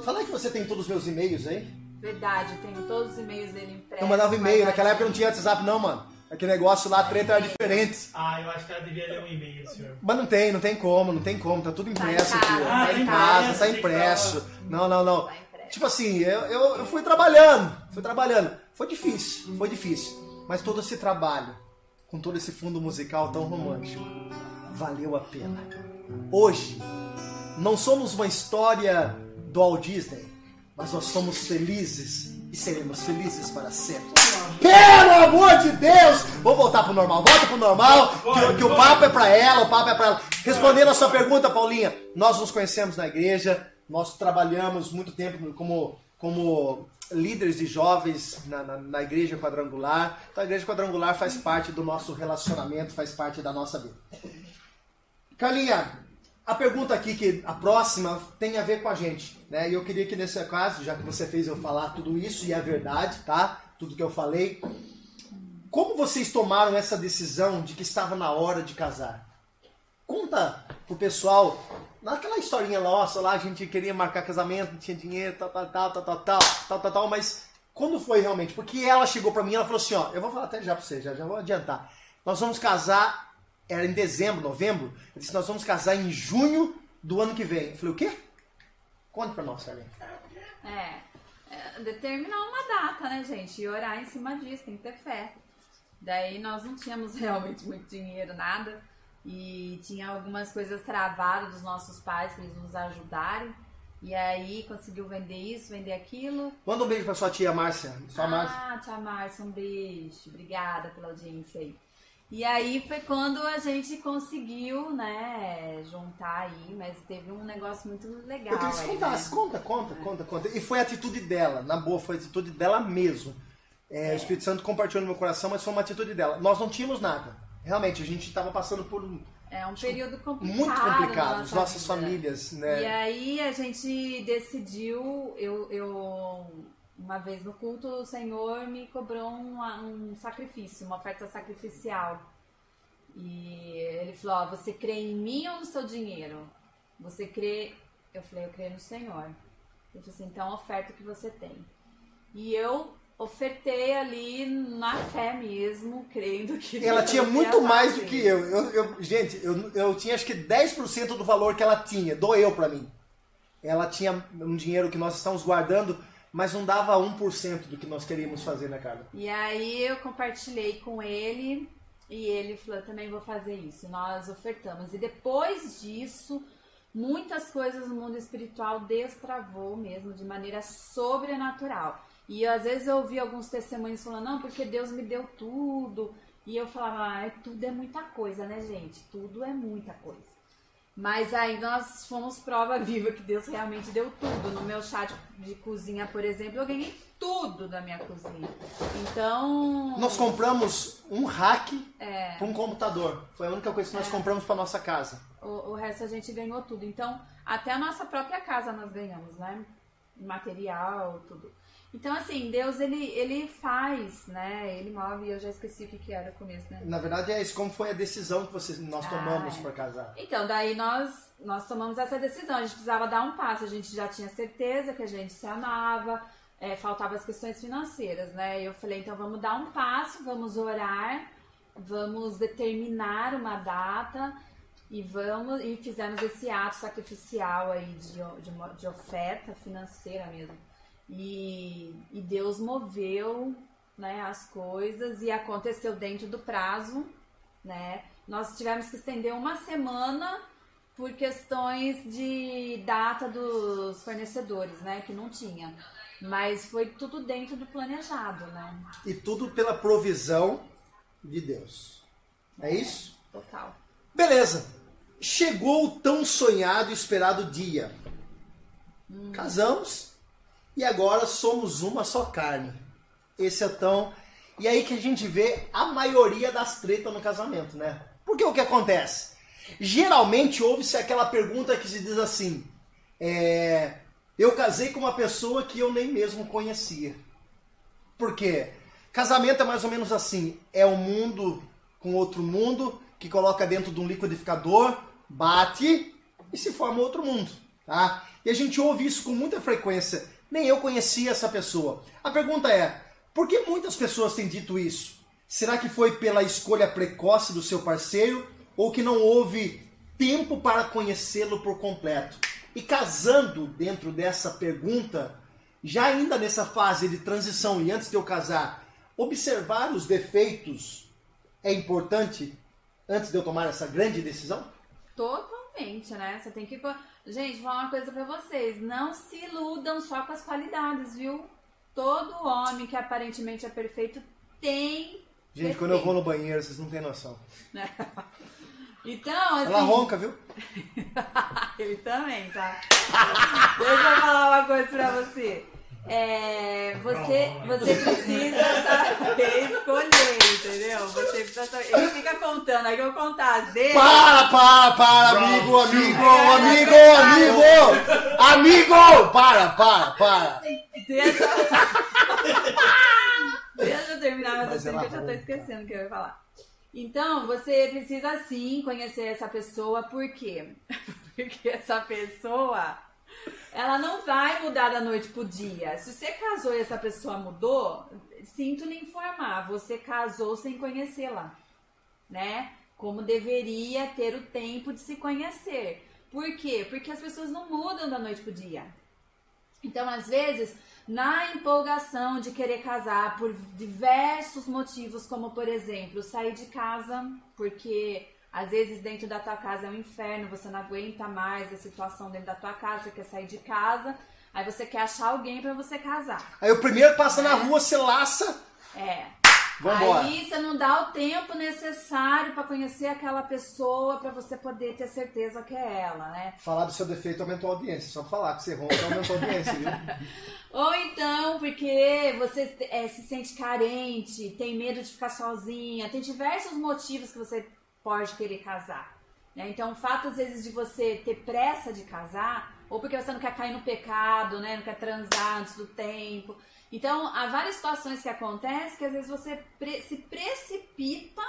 Fala que você tem todos os meus e-mails aí. Verdade, tenho todos os e-mails dele impressos. Eu mandava e-mail, naquela época não tinha WhatsApp não, mano. Aquele negócio lá, a treta era diferente. Ah, eu acho que ela devia ler um e-mail, senhor. Mas não tem, não tem como, não tem como, tá tudo Tá impresso aqui. casa. ó. Ah, Tá tá em em casa, tá que impresso. Não, não, não. Tá impresso. Tipo assim, eu, eu, eu fui trabalhando, fui trabalhando. Foi difícil, foi difícil. Mas todo esse trabalho, com todo esse fundo musical tão romântico, valeu a pena. Hoje, não somos uma história do Walt Disney, mas nós somos felizes e seremos felizes para sempre. Pelo amor de Deus! Vou voltar pro normal, volta pro normal, que, que o papo é pra ela, o papo é pra ela. Respondendo a sua pergunta, Paulinha, nós nos conhecemos na igreja, nós trabalhamos muito tempo como, como líderes de jovens na, na, na igreja quadrangular. Então a igreja quadrangular faz parte do nosso relacionamento, faz parte da nossa vida. Carlinha, a pergunta aqui, que a próxima, tem a ver com a gente. Né? E eu queria que nesse caso, já que você fez eu falar tudo isso, e é verdade, tá? Tudo que eu falei. Como vocês tomaram essa decisão de que estava na hora de casar? Conta pro pessoal, naquela historinha nossa lá, a gente queria marcar casamento, não tinha dinheiro, tal, tal, tal, tal, tal, tal, tal, tal, tal, mas quando foi realmente? Porque ela chegou pra mim, ela falou assim, ó, eu vou falar até já pra você, já, já vou adiantar. Nós vamos casar, era em dezembro, novembro, eu disse, nós vamos casar em junho do ano que vem. Eu falei, o quê? Conta pra nós. É, é, determinar uma data, né, gente? E orar em cima disso, tem que ter fé. Daí nós não tínhamos realmente muito dinheiro, nada. E tinha algumas coisas travadas dos nossos pais para eles nos ajudarem. E aí conseguiu vender isso, vender aquilo. Manda um beijo pra sua tia Márcia. Sua Márcia. Ah, tia Márcia, um beijo. Obrigada pela audiência aí. E aí foi quando a gente conseguiu, né, juntar aí, mas teve um negócio muito legal. Eu queria que contasse. né? Conta, conta, conta, conta. E foi a atitude dela, na boa, foi a atitude dela mesmo. É, O Espírito Santo compartilhou no meu coração, mas foi uma atitude dela. Nós não tínhamos nada. Realmente, a gente estava passando por. um- É um período complicado. Muito complicado, nossa nossas vida. famílias, né? E aí a gente decidiu, eu, eu uma vez no culto, o Senhor me cobrou um, um sacrifício, uma oferta sacrificial. E ele falou, ó, você crê em mim ou no seu dinheiro? Você crê. Eu falei, eu creio no Senhor. Ele falou assim, então oferta o que você tem. E eu ofertei ali na fé mesmo, crendo que. Ela tinha muito mais do que eu. Eu, eu- gente, eu, eu tinha acho que 10% do valor que ela tinha, doeu pra mim. Ela tinha um dinheiro que nós estamos guardando, mas não dava 1% do que nós queríamos fazer, né, Carla? E aí eu compartilhei com ele e ele falou, também vou fazer isso. Nós ofertamos. E depois disso, muitas coisas no mundo espiritual destravou mesmo de maneira sobrenatural. E às vezes eu ouvi alguns testemunhos falando, não, porque Deus me deu tudo. E eu falava, ah, é- tudo é muita coisa, né, gente? Tudo é muita coisa. Mas aí nós fomos prova viva que Deus realmente deu tudo. No meu chá de, de cozinha, por exemplo, eu ganhei tudo da minha cozinha. Então. Nós compramos um rack É. para um computador. Foi a única coisa que nós compramos para nossa casa. O, o resto a gente ganhou tudo. Então, até a nossa própria casa nós ganhamos, né? Material, tudo. Então, assim, Deus, ele, ele faz, né? Ele move, eu já esqueci o que, que era o começo, né? Na verdade é isso, como foi a decisão que vocês, nós Ah, tomamos é. para casar. Então, daí nós, nós tomamos essa decisão. A gente precisava dar um passo. A gente já tinha certeza que a gente se amava, é, faltavam as questões financeiras, né? Eu falei, então vamos dar um passo, vamos orar, vamos determinar uma data e vamos e fizemos esse ato sacrificial aí de, de, de oferta financeira mesmo. E, e Deus moveu né, as coisas e aconteceu dentro do prazo, né? Nós tivemos que estender uma semana por questões de data dos fornecedores, né? Que não tinha. Mas foi tudo dentro do planejado, né? E tudo pela provisão de Deus. É isso? Total. Beleza. Chegou o tão sonhado e esperado dia. Casamos e agora somos uma só carne. Esse é tão. E aí que a gente vê a maioria das tretas no casamento, né? Porque o que acontece? Geralmente ouve-se aquela pergunta que se diz assim: é, Eu casei com uma pessoa que eu nem mesmo conhecia. Por quê? Casamento é mais ou menos assim: é um mundo com outro mundo que coloca dentro de um liquidificador, bate e se forma outro mundo, tá? E a gente ouve isso com muita frequência. Nem eu conhecia essa pessoa. A pergunta é: por que muitas pessoas têm dito isso? Será que foi pela escolha precoce do seu parceiro ou que não houve tempo para conhecê-lo por completo? E casando dentro dessa pergunta, já ainda nessa fase de transição e antes de eu casar, observar os defeitos é importante antes de eu tomar essa grande decisão? Totalmente, né? Você tem que. Gente, vou falar uma coisa pra vocês. Não se iludam só com as qualidades, viu? Todo homem que aparentemente é perfeito tem. Gente, quando eu vou no banheiro, vocês não têm noção. Então, assim. Ela ronca, viu? Ele também, tá? Deixa eu falar uma coisa pra você. É, você, você precisa saber escolher, entendeu? Você precisa saber. Ele fica contando, aí eu vou contar as dele. Para, para, para, amigo, amigo, amigo, amigo! Amigo! Para, para, para! Deixa, Deixa eu terminar meu Mas raciocínio que eu já tô esquecendo o que eu ia falar. Então, você precisa sim conhecer essa pessoa, por quê? Porque essa pessoa, ela não vai mudar da noite pro dia. Se você casou e essa pessoa mudou, sinto lhe informar, você casou sem conhecê-la, né? Como deveria ter o tempo de se conhecer. Por quê? Porque as pessoas não mudam da noite pro dia. Então, às vezes, na empolgação de querer casar por diversos motivos, como por exemplo, sair de casa, porque às vezes dentro da tua casa é um inferno, você não aguenta mais a situação dentro da tua casa, você quer sair de casa, aí você quer achar alguém pra você casar. Aí o primeiro passa na rua, você laça, É. vambora. Aí você não dá o tempo necessário pra conhecer aquela pessoa pra você poder ter certeza que é ela, né? Falar do seu defeito aumentou a audiência. Só falar que você ronca aumentou a audiência, viu? Ou então porque você é, se sente carente, tem medo de ficar sozinha, tem diversos motivos que você pode querer casar. Né? Então, o fato, às vezes, de você ter pressa de casar, ou porque você não quer cair no pecado, né? não quer transar antes do tempo. Então, há várias situações que acontecem que às vezes você se precipita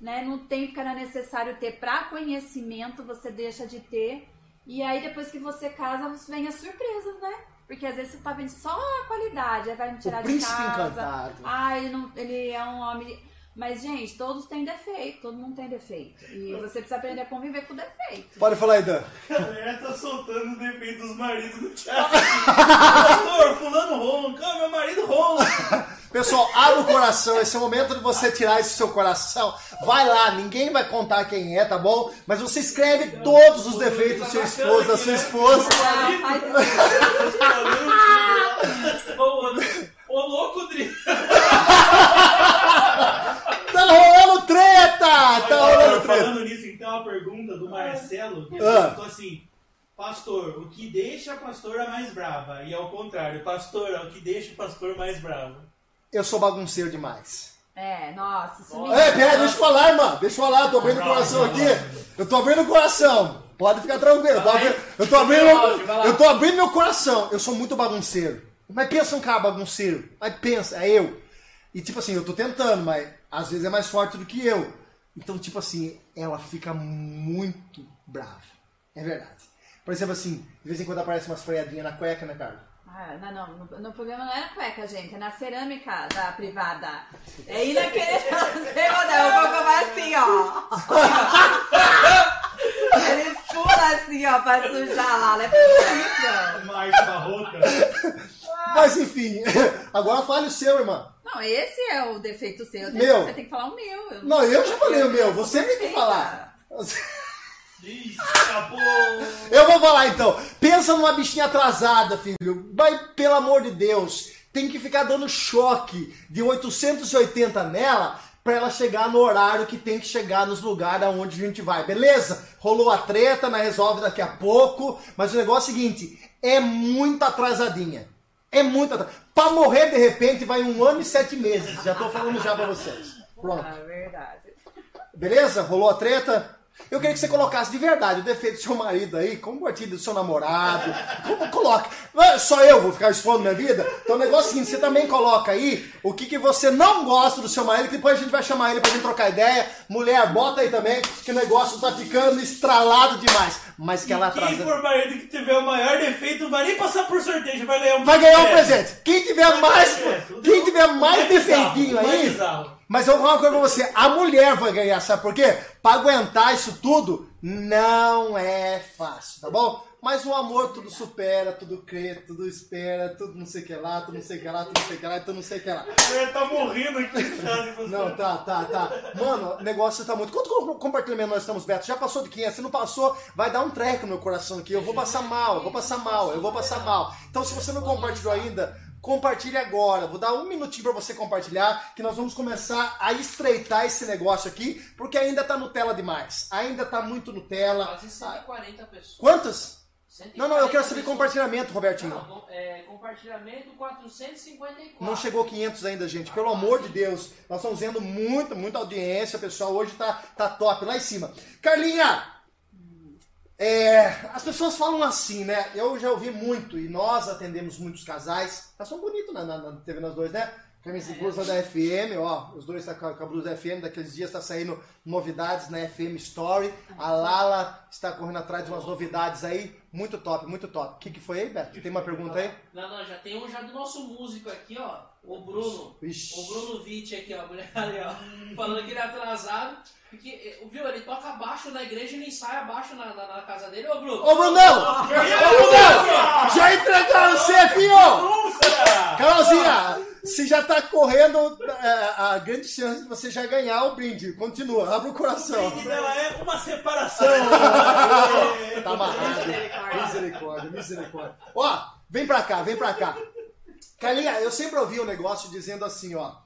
né, no tempo que era necessário ter para conhecimento, você deixa de ter. E aí, depois que você casa, vem as surpresas, né? Porque às vezes você tá vendo só a qualidade, aí vai me tirar o de casa. Encantado. Ah, ele, não, ele é um homem. Mas, gente, todos têm defeito, todo mundo tem defeito. E você precisa aprender a conviver com defeito. Pode falar aí, Dan. A galera tá soltando o defeito dos maridos no chat. Pastor, fulano ronca, meu marido ronca. Pessoal, abre o coração. Esse é o momento de você tirar esse seu coração. Vai lá, ninguém vai contar quem é, tá bom? Mas você escreve todos os defeitos do seu esposo, da sua esposa. Ô louco, Dri. Tá! Tá rolando treta. Falando nisso, então, a pergunta do Marcelo, que Ah. perguntou assim: Pastor, o que deixa a pastora mais brava? E ao contrário, pastor, o que deixa o pastor mais bravo? Eu sou bagunceiro demais. É, nossa, isso me É, pera, deixa eu falar, irmão. Deixa eu falar, tô abrindo o coração aqui. Eu tô abrindo o coração. Pode ficar tranquilo. Eu tô abrindo, eu tô abrindo, eu tô abrindo meu coração. Eu sou muito bagunceiro. Mas pensa um cara bagunceiro. Mas pensa, é eu. E tipo assim, eu tô tentando, mas às vezes é mais forte do que eu. Então, tipo assim, ela fica muito brava. É verdade. Por exemplo, assim, de vez em quando aparece umas freadinhas na cueca, né, cara? Ah, não, não, no, no problema não é na cueca, gente, é na cerâmica da privada. É aí naquele. Você mandar, o cocô vai assim, ó. Ele pula assim, ó, pra sujar lá. Não é possível. Márcio Barroca. Mas enfim, agora fale o seu, irmão. Não, esse é o defeito seu. Meu. Você tem que falar o meu. Eu Não, eu já falei o meu, você tem que falar. Ih, acabou. Eu vou falar então. Pensa numa bichinha atrasada, filho. Vai, pelo amor de Deus, tem que ficar dando choque de 880 nela pra ela chegar no horário que tem que chegar nos lugares aonde a gente vai, beleza? Rolou a treta, mas resolve daqui a pouco. Mas o negócio é o seguinte: é muito atrasadinha. É muito atrasadinha. Pra morrer de repente vai um ano e sete meses. Já tô falando já pra vocês. Pronto. Ah, verdade. Beleza? Rolou a treta? Eu queria que você colocasse de verdade o defeito do seu marido aí, compartilhe do seu namorado. Como coloca? Ah, Só eu vou ficar expondo minha vida? Então o negócio é o seguinte, você também coloca aí o que, que você não gosta do seu marido, que depois a gente vai chamar ele pra gente trocar ideia. Mulher, bota aí também, que o negócio tá ficando estralado demais. Mas que ela Quem atrasa. for marido que tiver o maior defeito não vai nem passar por sorteio, vai ganhar um Vai ganhar um presente. presente. Quem tiver mais, quem tiver mais bizarro, defeitinho aí, bizarro. mas eu vou falar uma coisa pra você, a mulher vai ganhar, sabe por quê? Pra aguentar isso tudo, não é fácil, tá bom? Mas o amor tudo supera, tudo crê, tudo espera, tudo não sei o que lá, tudo não sei o que lá, tudo não sei o que lá, tudo não sei o que lá. Ele tá morrendo aqui. sabe? Não, tá, tá, tá. Mano, o negócio tá muito. Quanto com- compartilhamento nós estamos, Beto? Já passou de 500? Se não passou, vai dar um treco no meu coração aqui. Eu vou passar mal, eu vou passar mal, eu vou passar mal. Então, se você não compartilhou ainda, compartilhe agora. Vou dar um minutinho pra você compartilhar, que nós vamos começar a estreitar esse negócio aqui, porque ainda tá Nutella demais. Ainda tá muito Nutella. Quase 140 pessoas. Quantos? 140 Não, não, eu quero saber pessoas. compartilhamento, Robertinho. Não, é, compartilhamento 454. Não chegou 500 ainda, gente. Pelo amor de Deus. Nós estamos vendo muito, muita audiência. pessoal hoje tá, tá top lá em cima. Carlinha! é, as pessoas falam assim, né? Eu já ouvi muito e nós atendemos muitos casais. Tá só bonito na, na, na TV nós dois, né? Camisa e blusa da FM, ó. Os dois tá com a, com a blusa da FM. Daqueles dias tá saindo novidades na FM Story. A Lala está correndo atrás de umas novidades aí. Muito top, muito top. O que, que foi aí, Beto? Tem uma pergunta aí? Não, não, já tem um já do nosso músico aqui, ó. O Bruno. Ixi. O Bruno Vitti aqui, ó. Ali, ó. Falando que ele é atrasado. Porque, eh, viu, ele toca baixo na igreja e ele ensaia baixo na, na, na casa dele. Ô, Bruno! Ô, Brunão! Ô, Brunão! Já entregaram você! Nossa! Carolzinha, se já tá correndo, é, a grande chance de você já ganhar o brinde. Continua, abre o coração. Ela é uma separação. Tá amarrado. Misericórdia. Misericórdia. Ó, vem pra cá, vem pra cá. Carlinha, eu sempre ouvi um negócio dizendo assim, ó.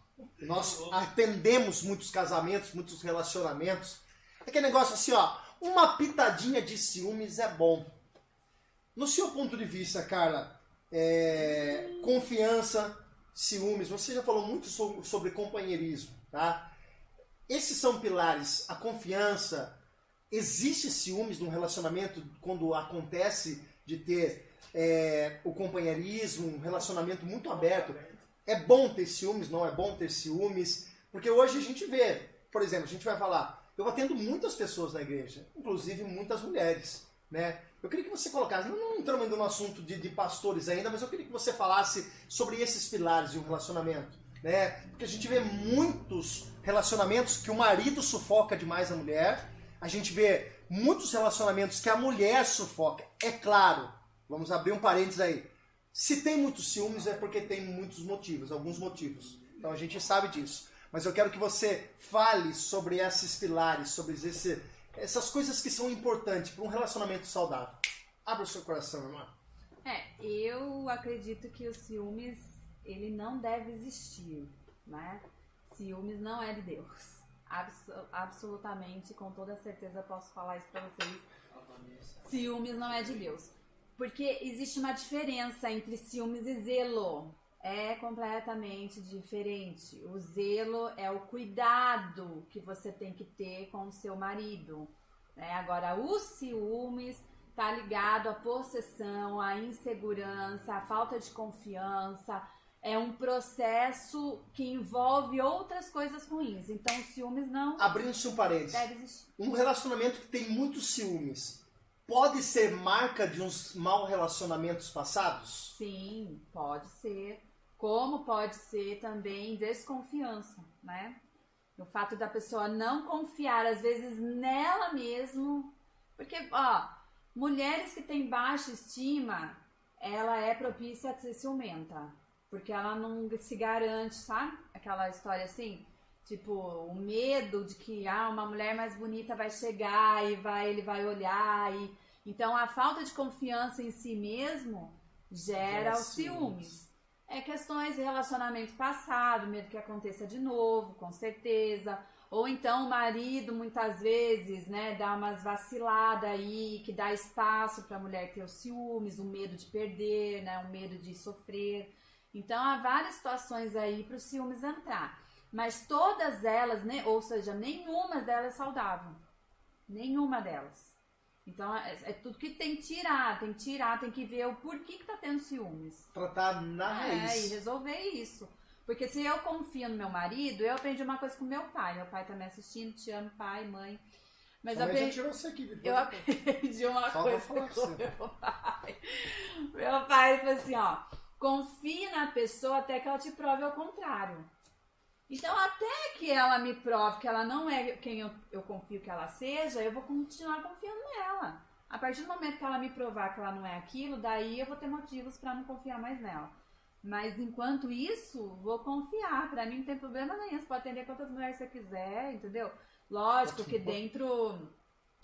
Nós atendemos muitos casamentos, muitos relacionamentos. Aquele negócio assim, ó. Uma pitadinha de ciúmes é bom. No seu ponto de vista, Carla, é, confiança, ciúmes, você já falou muito so- sobre companheirismo, tá? Esses são pilares, a confiança, existe ciúmes num relacionamento quando acontece de ter é, o companheirismo, um relacionamento muito aberto? É bom ter ciúmes, não é bom ter ciúmes? Porque hoje a gente vê, por exemplo, a gente vai falar, eu atendo muitas pessoas na igreja, inclusive muitas mulheres, né? Eu queria que você colocasse, não, não entramos ainda no assunto de, de pastores ainda, mas eu queria que você falasse sobre esses pilares de um relacionamento, né? Porque a gente vê muitos relacionamentos que o marido sufoca demais a mulher, a gente vê muitos relacionamentos que a mulher sufoca. É claro, vamos abrir um parênteses aí. Se tem muitos ciúmes é porque tem muitos motivos, alguns motivos. Então a gente sabe disso. Mas eu quero que você fale sobre esses pilares, sobre esse, essas coisas que são importantes para um relacionamento saudável. Abra o seu coração, irmã. É, eu acredito que o ciúmes ele não deve existir, né? Ciúmes não é de Deus. Abs absolutamente, com toda certeza posso falar isso para vocês. Ciúmes não é de Deus. Porque existe uma diferença entre ciúmes e zelo. É completamente diferente. O zelo é o cuidado que você tem que ter com o seu marido. Né? Agora, os ciúmes tá ligado à possessão, à insegurança, à falta de confiança. É um processo que envolve outras coisas ruins. Então, ciúmes não. Abrindo-se um parênteses. Deve existir. Um relacionamento que tem muitos ciúmes pode ser marca de uns mal relacionamentos passados? Sim, pode ser. Como pode ser também desconfiança, né? O fato da pessoa não confiar, às vezes, nela mesmo. Porque, ó, mulheres que têm baixa estima, ela é propícia a ser ciumenta. Porque ela não se garante, sabe? Aquela história assim, tipo, o medo de que ah, uma mulher mais bonita vai chegar e vai, ele vai olhar. E... Então a falta de confiança em si mesmo gera os ciúmes. É questões de relacionamento passado, medo que aconteça de novo, com certeza. Ou então o marido muitas vezes, né, dá umas vaciladas aí, que dá espaço para a mulher ter os ciúmes, o medo de perder, né, o medo de sofrer. Então há várias situações aí para os ciúmes entrar. Mas todas elas, né, ou seja, nenhuma delas é saudável. Nenhuma delas. Então é, é tudo que tem que tirar, tem que tirar, tem que ver o porquê que tá tendo ciúmes. Tratar na É, e raiz. resolver isso. Porque se eu confio no meu marido, eu aprendi uma coisa com meu pai. Meu pai tá me assistindo, te amo, pai, mãe. Mas Sua eu aprendi, aqui. eu aprendi uma Só coisa com você. meu pai. Meu pai falou assim, ó. Confie na pessoa até que ela te prove ao contrário. Então, até que ela me prove que ela não é quem eu, eu confio que ela seja, eu vou continuar confiando nela. A partir do momento que ela me provar que ela não é aquilo, daí eu vou ter motivos pra não confiar mais nela. Mas enquanto isso, vou confiar. Pra mim não tem problema nenhum. Você pode atender quantas mulheres você quiser, entendeu? Lógico que dentro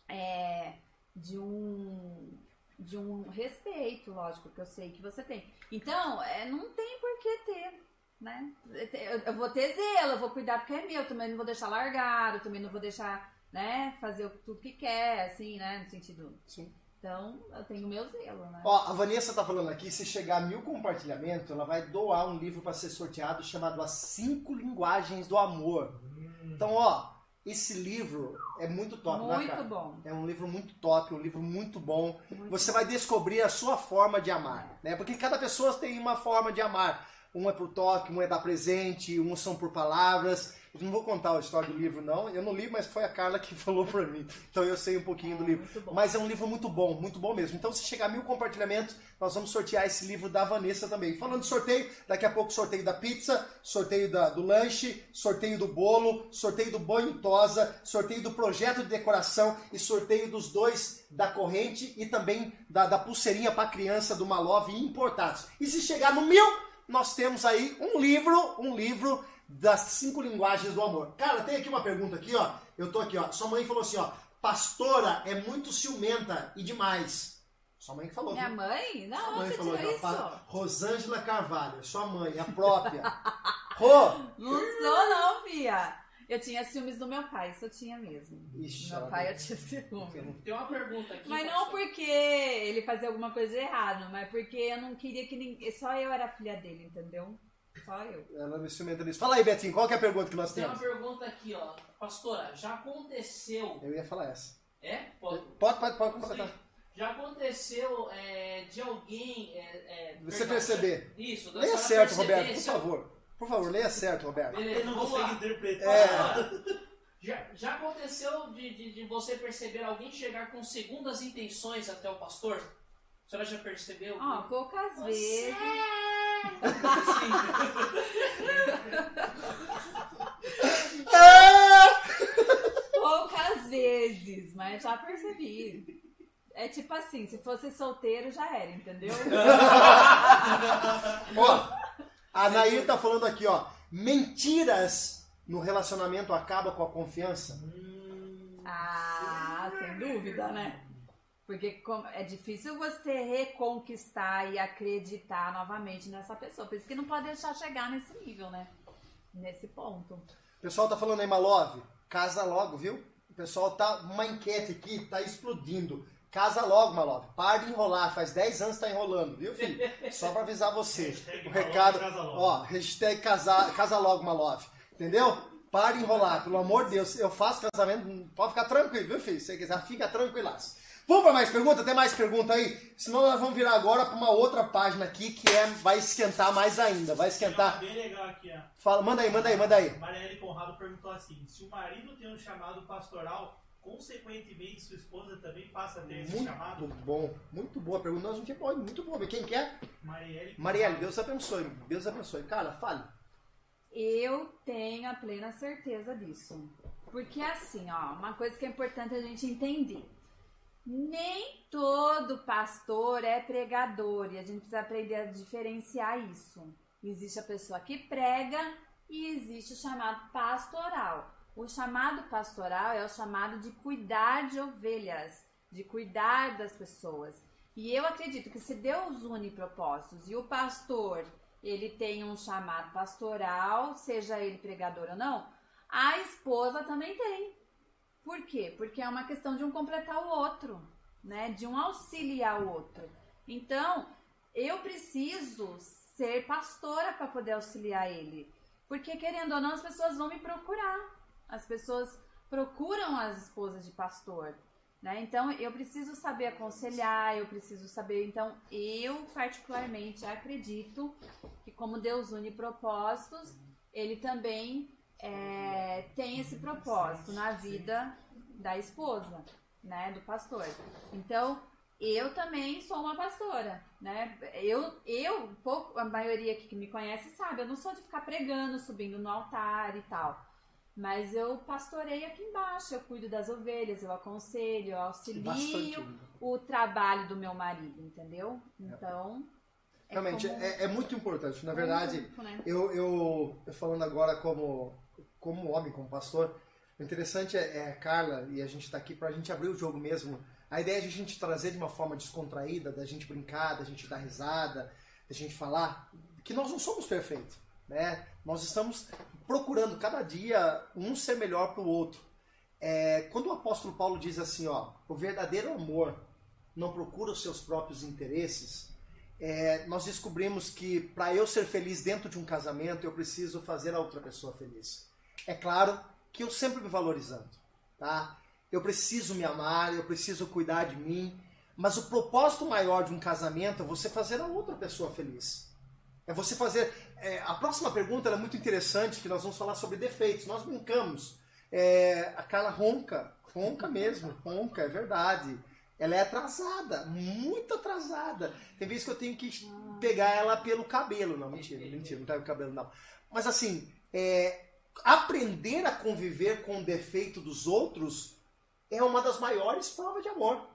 é, de um de um respeito, lógico, que eu sei que você tem. Então, é, não tem por que ter, né? Eu, eu vou ter zelo, eu vou cuidar porque é meu, também não vou deixar largado, também não vou deixar, né, fazer o- tudo que quer, assim, né, no sentido. Sim. Então, eu tenho o meu zelo, né? Ó, a Vanessa tá falando aqui, se chegar a mil compartilhamentos, ela vai doar um livro para ser sorteado chamado As Cinco Linguagens do Amor. Então, ó, esse livro é muito top, né, Muito cara? bom. É um livro muito top, um livro muito bom. Muito Você vai descobrir a sua forma de amar, né? Porque cada pessoa tem uma forma de amar. Um é por toque, um é dar presente, uns são por palavras. Eu não vou contar a história do livro, não. Eu não li, mas foi a Carla que falou pra mim. Então eu sei um pouquinho do livro. Mas é um livro muito bom, muito bom mesmo. Então, se chegar a mil compartilhamentos, nós vamos sortear esse livro da Vanessa também. Falando de sorteio, daqui a pouco sorteio da pizza, sorteio da- do lanche, sorteio do bolo, sorteio do banho tosa, sorteio do projeto de decoração e sorteio dos dois da corrente e também da, da pulseirinha para criança do Malove importados. E se chegar no mil, nós temos aí um livro, um livro das cinco linguagens do amor. Cara, tem aqui uma pergunta aqui, ó. Eu tô aqui, ó. Sua mãe falou assim, ó. Pastora é muito ciumenta e demais. Sua mãe que falou. Minha viu? mãe? Sua Não, mãe você falou tirou isso? Rosângela Carvalho, sua mãe, a própria. Rô! Não sou não, Fia. Eu tinha ciúmes do meu pai, isso eu tinha mesmo. Ixi, meu pai eu tinha ciúmes. Tem uma pergunta aqui. Mas não porque ele fazia alguma coisa de errado, mas porque eu não queria que ninguém. Só eu era filha dele, entendeu? Só eu. Ela me ciumenta nisso. Fala aí, Betinho, qual que é a pergunta que nós Tem uma temos? pergunta aqui, ó. Pastora, já aconteceu Eu ia falar essa. É? Pode. Pode, pode, pode completar. Já aconteceu é, de alguém. é, é, Você perdão, perceber. Isso, da Leia certo, perceber Roberto, por eu- favor. Por favor, leia certo, Roberto. Ele Beleza, não vamos consegue lá. interpretar. É. Já, já aconteceu de, de, de você perceber alguém chegar com segundas intenções até o pastor? A senhora já percebeu? Ó, poucas Você- vezes. Poucas vezes, mas já percebi. É tipo assim, se fosse solteiro já era, entendeu? Ó, a Nair tá falando aqui, ó. Mentiras no relacionamento acaba com a confiança? Ah, sem dúvida, né? Porque é difícil você reconquistar e acreditar novamente nessa pessoa. Por isso que não pode deixar chegar nesse nível, né? Nesse ponto. O pessoal tá falando aí, Malove, casa logo, viu? O pessoal tá. Uma enquete aqui tá explodindo. Casa logo, Malove. Para de enrolar. Faz 10 anos que tá enrolando, viu, filho? Só pra avisar você. O recado. casa logo. Ó, hashtag casa, casa logo, Malove. Entendeu? Para de enrolar, pelo amor de Deus. Eu faço casamento, pode ficar tranquilo, viu, filho? Se você quiser, fica tranquilaço. Vamos para mais pergunta? Tem mais pergunta aí? Senão nós vamos virar agora para uma outra página aqui que é, vai esquentar mais ainda. Vai esquentar. bem legal aqui, ó. Fala, manda aí, manda aí, manda aí. Marielle Conrado perguntou assim: se o marido tem um chamado pastoral, consequentemente sua esposa também passa a ter esse chamado? Muito bom, muito boa pergunta. Nós não tinha pode, muito boa. Quem quer? Marielle Marielle, Deus abençoe. Deus abençoe. Cara, fale. Eu tenho a plena certeza disso. Porque assim, ó, uma coisa que é importante a gente entender. Nem todo pastor é pregador e a gente precisa aprender a diferenciar isso. Existe a pessoa que prega e existe o chamado pastoral. O chamado pastoral é o chamado de cuidar de ovelhas, de cuidar das pessoas. E eu acredito que se Deus une propósitos e o pastor ele tem um chamado pastoral, seja ele pregador ou não, a esposa também tem. Por quê? Porque é uma questão de um completar o outro, né? De um auxiliar o outro. Então, eu preciso ser pastora para poder auxiliar ele. Porque, querendo ou não, as pessoas vão me procurar. As pessoas procuram as esposas de pastor. Né? Então, eu preciso saber aconselhar, eu preciso saber. Então, eu particularmente acredito que, como Deus une propósitos, ele também é, tem esse propósito na vida da esposa, né, do pastor. Então, eu também sou uma pastora, né? Eu, eu, pouco, a maioria aqui que me conhece sabe, eu não sou de ficar pregando, subindo no altar e tal. Mas eu pastorei aqui embaixo, eu cuido das ovelhas, eu aconselho, eu auxilio Bastante. o trabalho do meu marido, entendeu? Então. é Realmente, como- é, é muito importante. Na verdade, né? eu, eu, eu falando agora como, como homem, como pastor, o interessante é, é Carla, e a gente está aqui para a gente abrir o jogo mesmo. A ideia é de a gente trazer de uma forma descontraída, da gente brincar, da gente dar risada, da gente falar que nós não somos perfeitos, né? Nós estamos procurando cada dia um ser melhor para o outro. É, quando o apóstolo Paulo diz assim, ó, o verdadeiro amor não procura os seus próprios interesses, é, nós descobrimos que para eu ser feliz dentro de um casamento, eu preciso fazer a outra pessoa feliz. É claro que eu sempre me valorizando, tá? Eu preciso me amar, eu preciso cuidar de mim, mas o propósito maior de um casamento é você fazer a outra pessoa feliz. É você fazer. é, a próxima pergunta é muito interessante, que nós vamos falar sobre defeitos. Nós brincamos. É, a Carla ronca, ronca mesmo, ronca, é verdade. Ela é atrasada, muito atrasada. Tem vezes que eu tenho que pegar ela pelo cabelo. Não, mentira, mentira, não pega o cabelo, não. Mas assim, é, aprender a conviver com o defeito dos outros é uma das maiores provas de amor.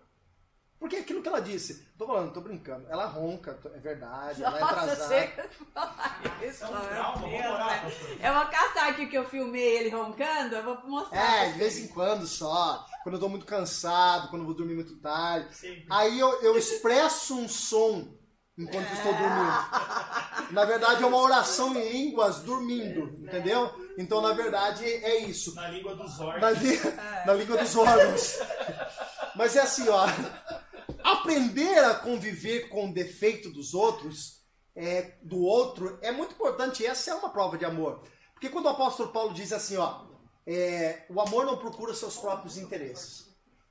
Porque é aquilo que ela disse, tô falando, tô brincando, ela ronca, é verdade, ela é Nossa, atrasada. chega de falar isso. É um trauma, Deus, né? pastor. Eu vou catar aqui que eu filmei ele roncando, eu vou mostrar. É, de vez em quando só, quando eu tô muito cansado, quando eu vou dormir muito tarde. Sempre. Aí eu, eu expresso um som enquanto estou dormindo. Na verdade é uma oração em línguas dormindo, entendeu? Então na verdade é isso. Na língua dos orcs. Na, li- na língua dos órgãos. Mas é assim, ó. Aprender a conviver com o defeito dos outros, é, do outro, é muito importante. Essa é uma prova de amor. Porque quando o apóstolo Paulo diz assim, ó, é, o amor não procura seus próprios interesses.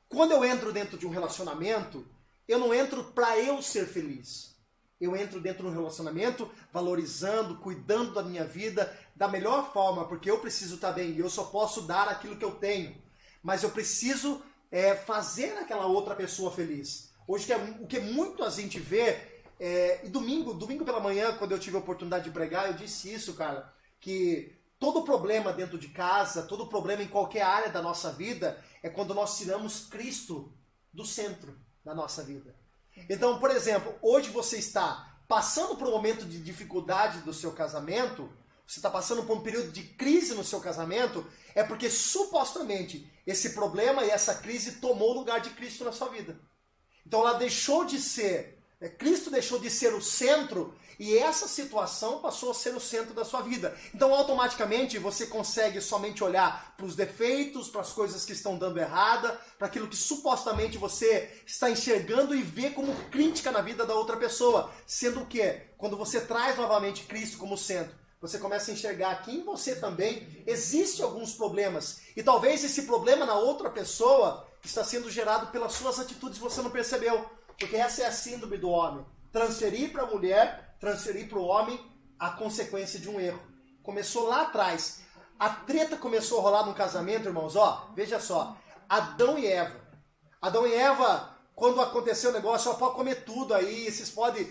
quando eu entro dentro de um relacionamento, eu não entro para eu ser feliz. Eu entro dentro de um relacionamento valorizando, cuidando da minha vida da melhor forma, porque eu preciso estar bem e eu só posso dar aquilo que eu tenho. Mas eu preciso é, fazer aquela outra pessoa feliz. Hoje que é, o que muito a gente vê, é, e domingo, domingo pela manhã, quando eu tive a oportunidade de pregar, eu disse isso, cara, que todo problema dentro de casa, todo problema em qualquer área da nossa vida, é quando nós tiramos Cristo do centro da nossa vida. Então, por exemplo, hoje você está passando por um momento de dificuldade do seu casamento, você está passando por um período de crise no seu casamento, é porque supostamente esse problema e essa crise tomou o lugar de Cristo na sua vida. Então ela deixou de ser, Cristo deixou de ser o centro e essa situação passou a ser o centro da sua vida. Então, automaticamente, você consegue somente olhar para os defeitos, para as coisas que estão dando errada, para aquilo que supostamente você está enxergando e vê como crítica na vida da outra pessoa. Sendo que, quando você traz novamente Cristo como centro, você começa a enxergar que em você também existe alguns problemas. E talvez esse problema na outra pessoa está sendo gerado pelas suas atitudes você não percebeu. Porque essa é a síndrome do homem. Transferir para a mulher transferir para o homem a consequência de um erro. Começou lá atrás. A treta começou a rolar no casamento, irmãos. Ó, veja só. Adão e Eva. Adão e Eva, quando aconteceu o negócio, ó, pode comer tudo aí, vocês podem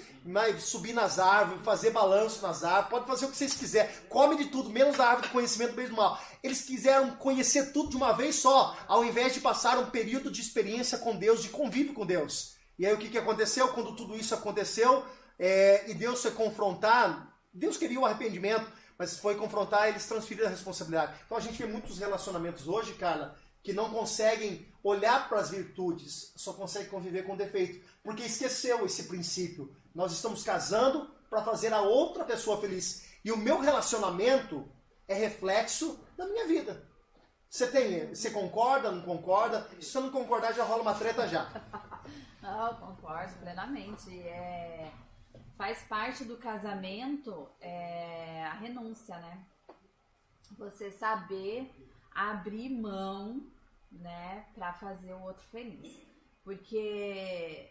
subir nas árvores, fazer balanço nas árvores, pode fazer o que vocês quiserem. Come de tudo, menos a árvore do conhecimento do bem e do mal. Eles quiseram conhecer tudo de uma vez só, ao invés de passar um período de experiência com Deus, de convívio com Deus. E aí o que, que aconteceu? Quando tudo isso aconteceu, é, e Deus foi confrontar, Deus queria o arrependimento, mas foi confrontar, eles transferiram a responsabilidade. Então a gente vê muitos relacionamentos hoje, cara, que não conseguem olhar para as virtudes, só conseguem conviver com defeito, porque esqueceu esse princípio. Nós estamos casando para fazer a outra pessoa feliz. E o meu relacionamento é reflexo da minha vida. Você tem, você concorda, não concorda? Se você não concordar, já rola uma treta já. Não, concordo plenamente. É, faz parte do casamento é, a renúncia, né? Você saber abrir mão, né, para fazer o outro feliz. Porque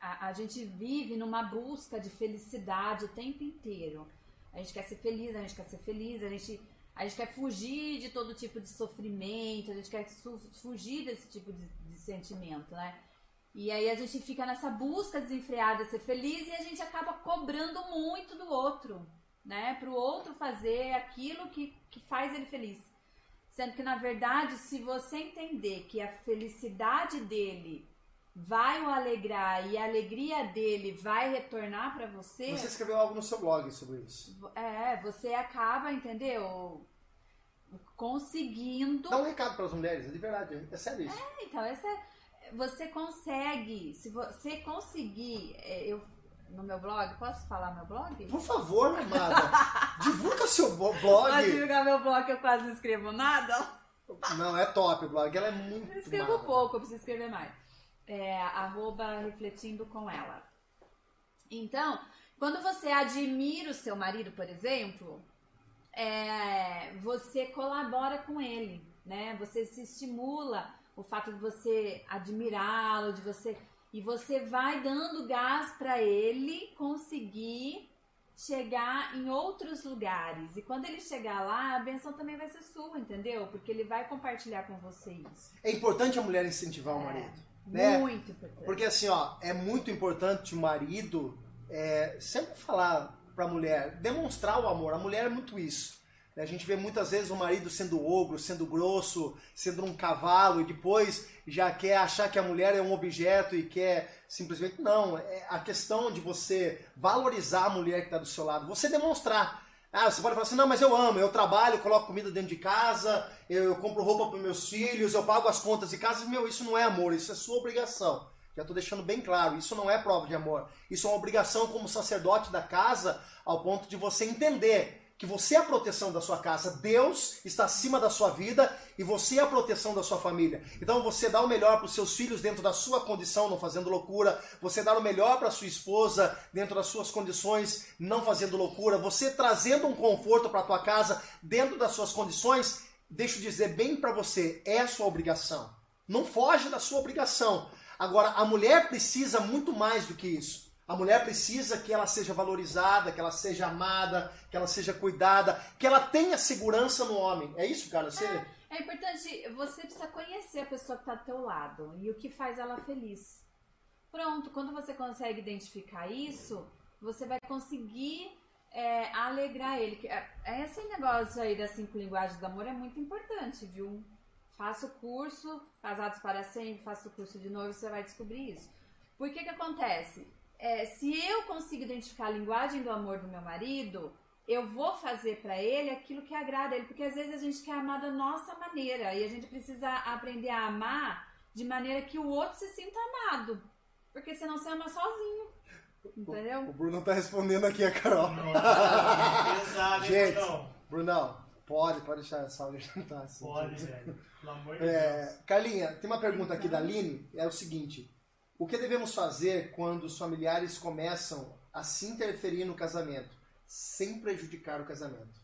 a, a, gente vive numa busca de felicidade o tempo inteiro. A gente quer ser feliz, a gente quer ser feliz, a gente, a gente quer fugir de todo tipo de sofrimento, a gente quer fugir desse tipo de, de sentimento, né? E aí a gente fica nessa busca desenfreada de ser feliz e a gente acaba cobrando muito do outro, né? Para o outro fazer aquilo que, que faz ele feliz. Sendo que, na verdade, se você entender que a felicidade dele vai o alegrar e a alegria dele vai retornar para você. Você escreveu algo no seu blog sobre isso. É, você acaba, entendeu? Conseguindo. Dá um recado para as mulheres, é de verdade, é sério isso. É, então, essa é você consegue, se você conseguir, é, eu no meu blog, posso falar meu blog? Por favor, amada. divulga seu blog. Pode divulgar meu blog, eu quase não escrevo nada. Não, é top o blog, ela é muito. Eu escrevo mala. pouco, eu preciso escrever mais. É, arroba refletindo com ela. Então, quando você admira o seu marido, por exemplo, é, você colabora com ele, né? Você se estimula o fato de você admirá-lo, de você e você vai dando gás para ele conseguir chegar em outros lugares. E quando ele chegar lá, a benção também vai ser sua, entendeu? Porque ele vai compartilhar com você isso. É importante a mulher incentivar é, o marido. Né? Muito importante. Porque assim, ó, é muito importante o marido é, sempre falar para a mulher, demonstrar o amor. A mulher é muito isso. A gente vê muitas vezes o marido sendo ogro, sendo grosso, sendo um cavalo e depois já quer achar que a mulher é um objeto e quer simplesmente. Não, é a questão de você valorizar a mulher que está do seu lado, você demonstrar. Ah, você pode falar assim, não, mas eu amo, eu trabalho, coloco comida dentro de casa, eu compro roupa para meus filhos, eu pago as contas de casa. Meu, isso não é amor, isso é sua obrigação. Já estou deixando bem claro, isso não é prova de amor. Isso é uma obrigação como sacerdote da casa, ao ponto de você entender que você é a proteção da sua casa, Deus está acima da sua vida e você é a proteção da sua família. Então você dá o melhor para os seus filhos dentro da sua condição, não fazendo loucura. Você dá o melhor para sua esposa dentro das suas condições, não fazendo loucura. Você trazendo um conforto para a tua casa dentro das suas condições. Deixa eu dizer bem para você, é a sua obrigação. Não foge da sua obrigação. Agora, a mulher precisa muito mais do que isso. A mulher precisa que ela seja valorizada, que ela seja amada, que ela seja cuidada, que ela tenha segurança no homem. É isso, cara? Você... É, é importante, você precisa conhecer a pessoa que está do teu lado e o que faz ela feliz. Pronto, quando você consegue identificar isso, você vai conseguir é, alegrar ele. É, esse negócio aí das cinco linguagens do amor é muito importante, viu? Faça o curso, Casados para Sempre, faça o curso de novo, você vai descobrir isso. Por que que acontece? É, se eu consigo identificar a linguagem do amor do meu marido, eu vou fazer para ele aquilo que agrada ele, porque às vezes a gente quer amar da nossa maneira e a gente precisa aprender a amar de maneira que o outro se sinta amado, porque senão você ama sozinho. Entendeu? O, o Bruno tá respondendo aqui a Carol. Pesado, Gente, Brunão? Brunão, pode, pode deixar essa aula jantar assim. Pode, velho. Pelo amor de Deus. É, Carlinha, tem uma pergunta aqui da Aline, é o seguinte: o que devemos fazer quando os familiares começam a se interferir no casamento, sem prejudicar o casamento?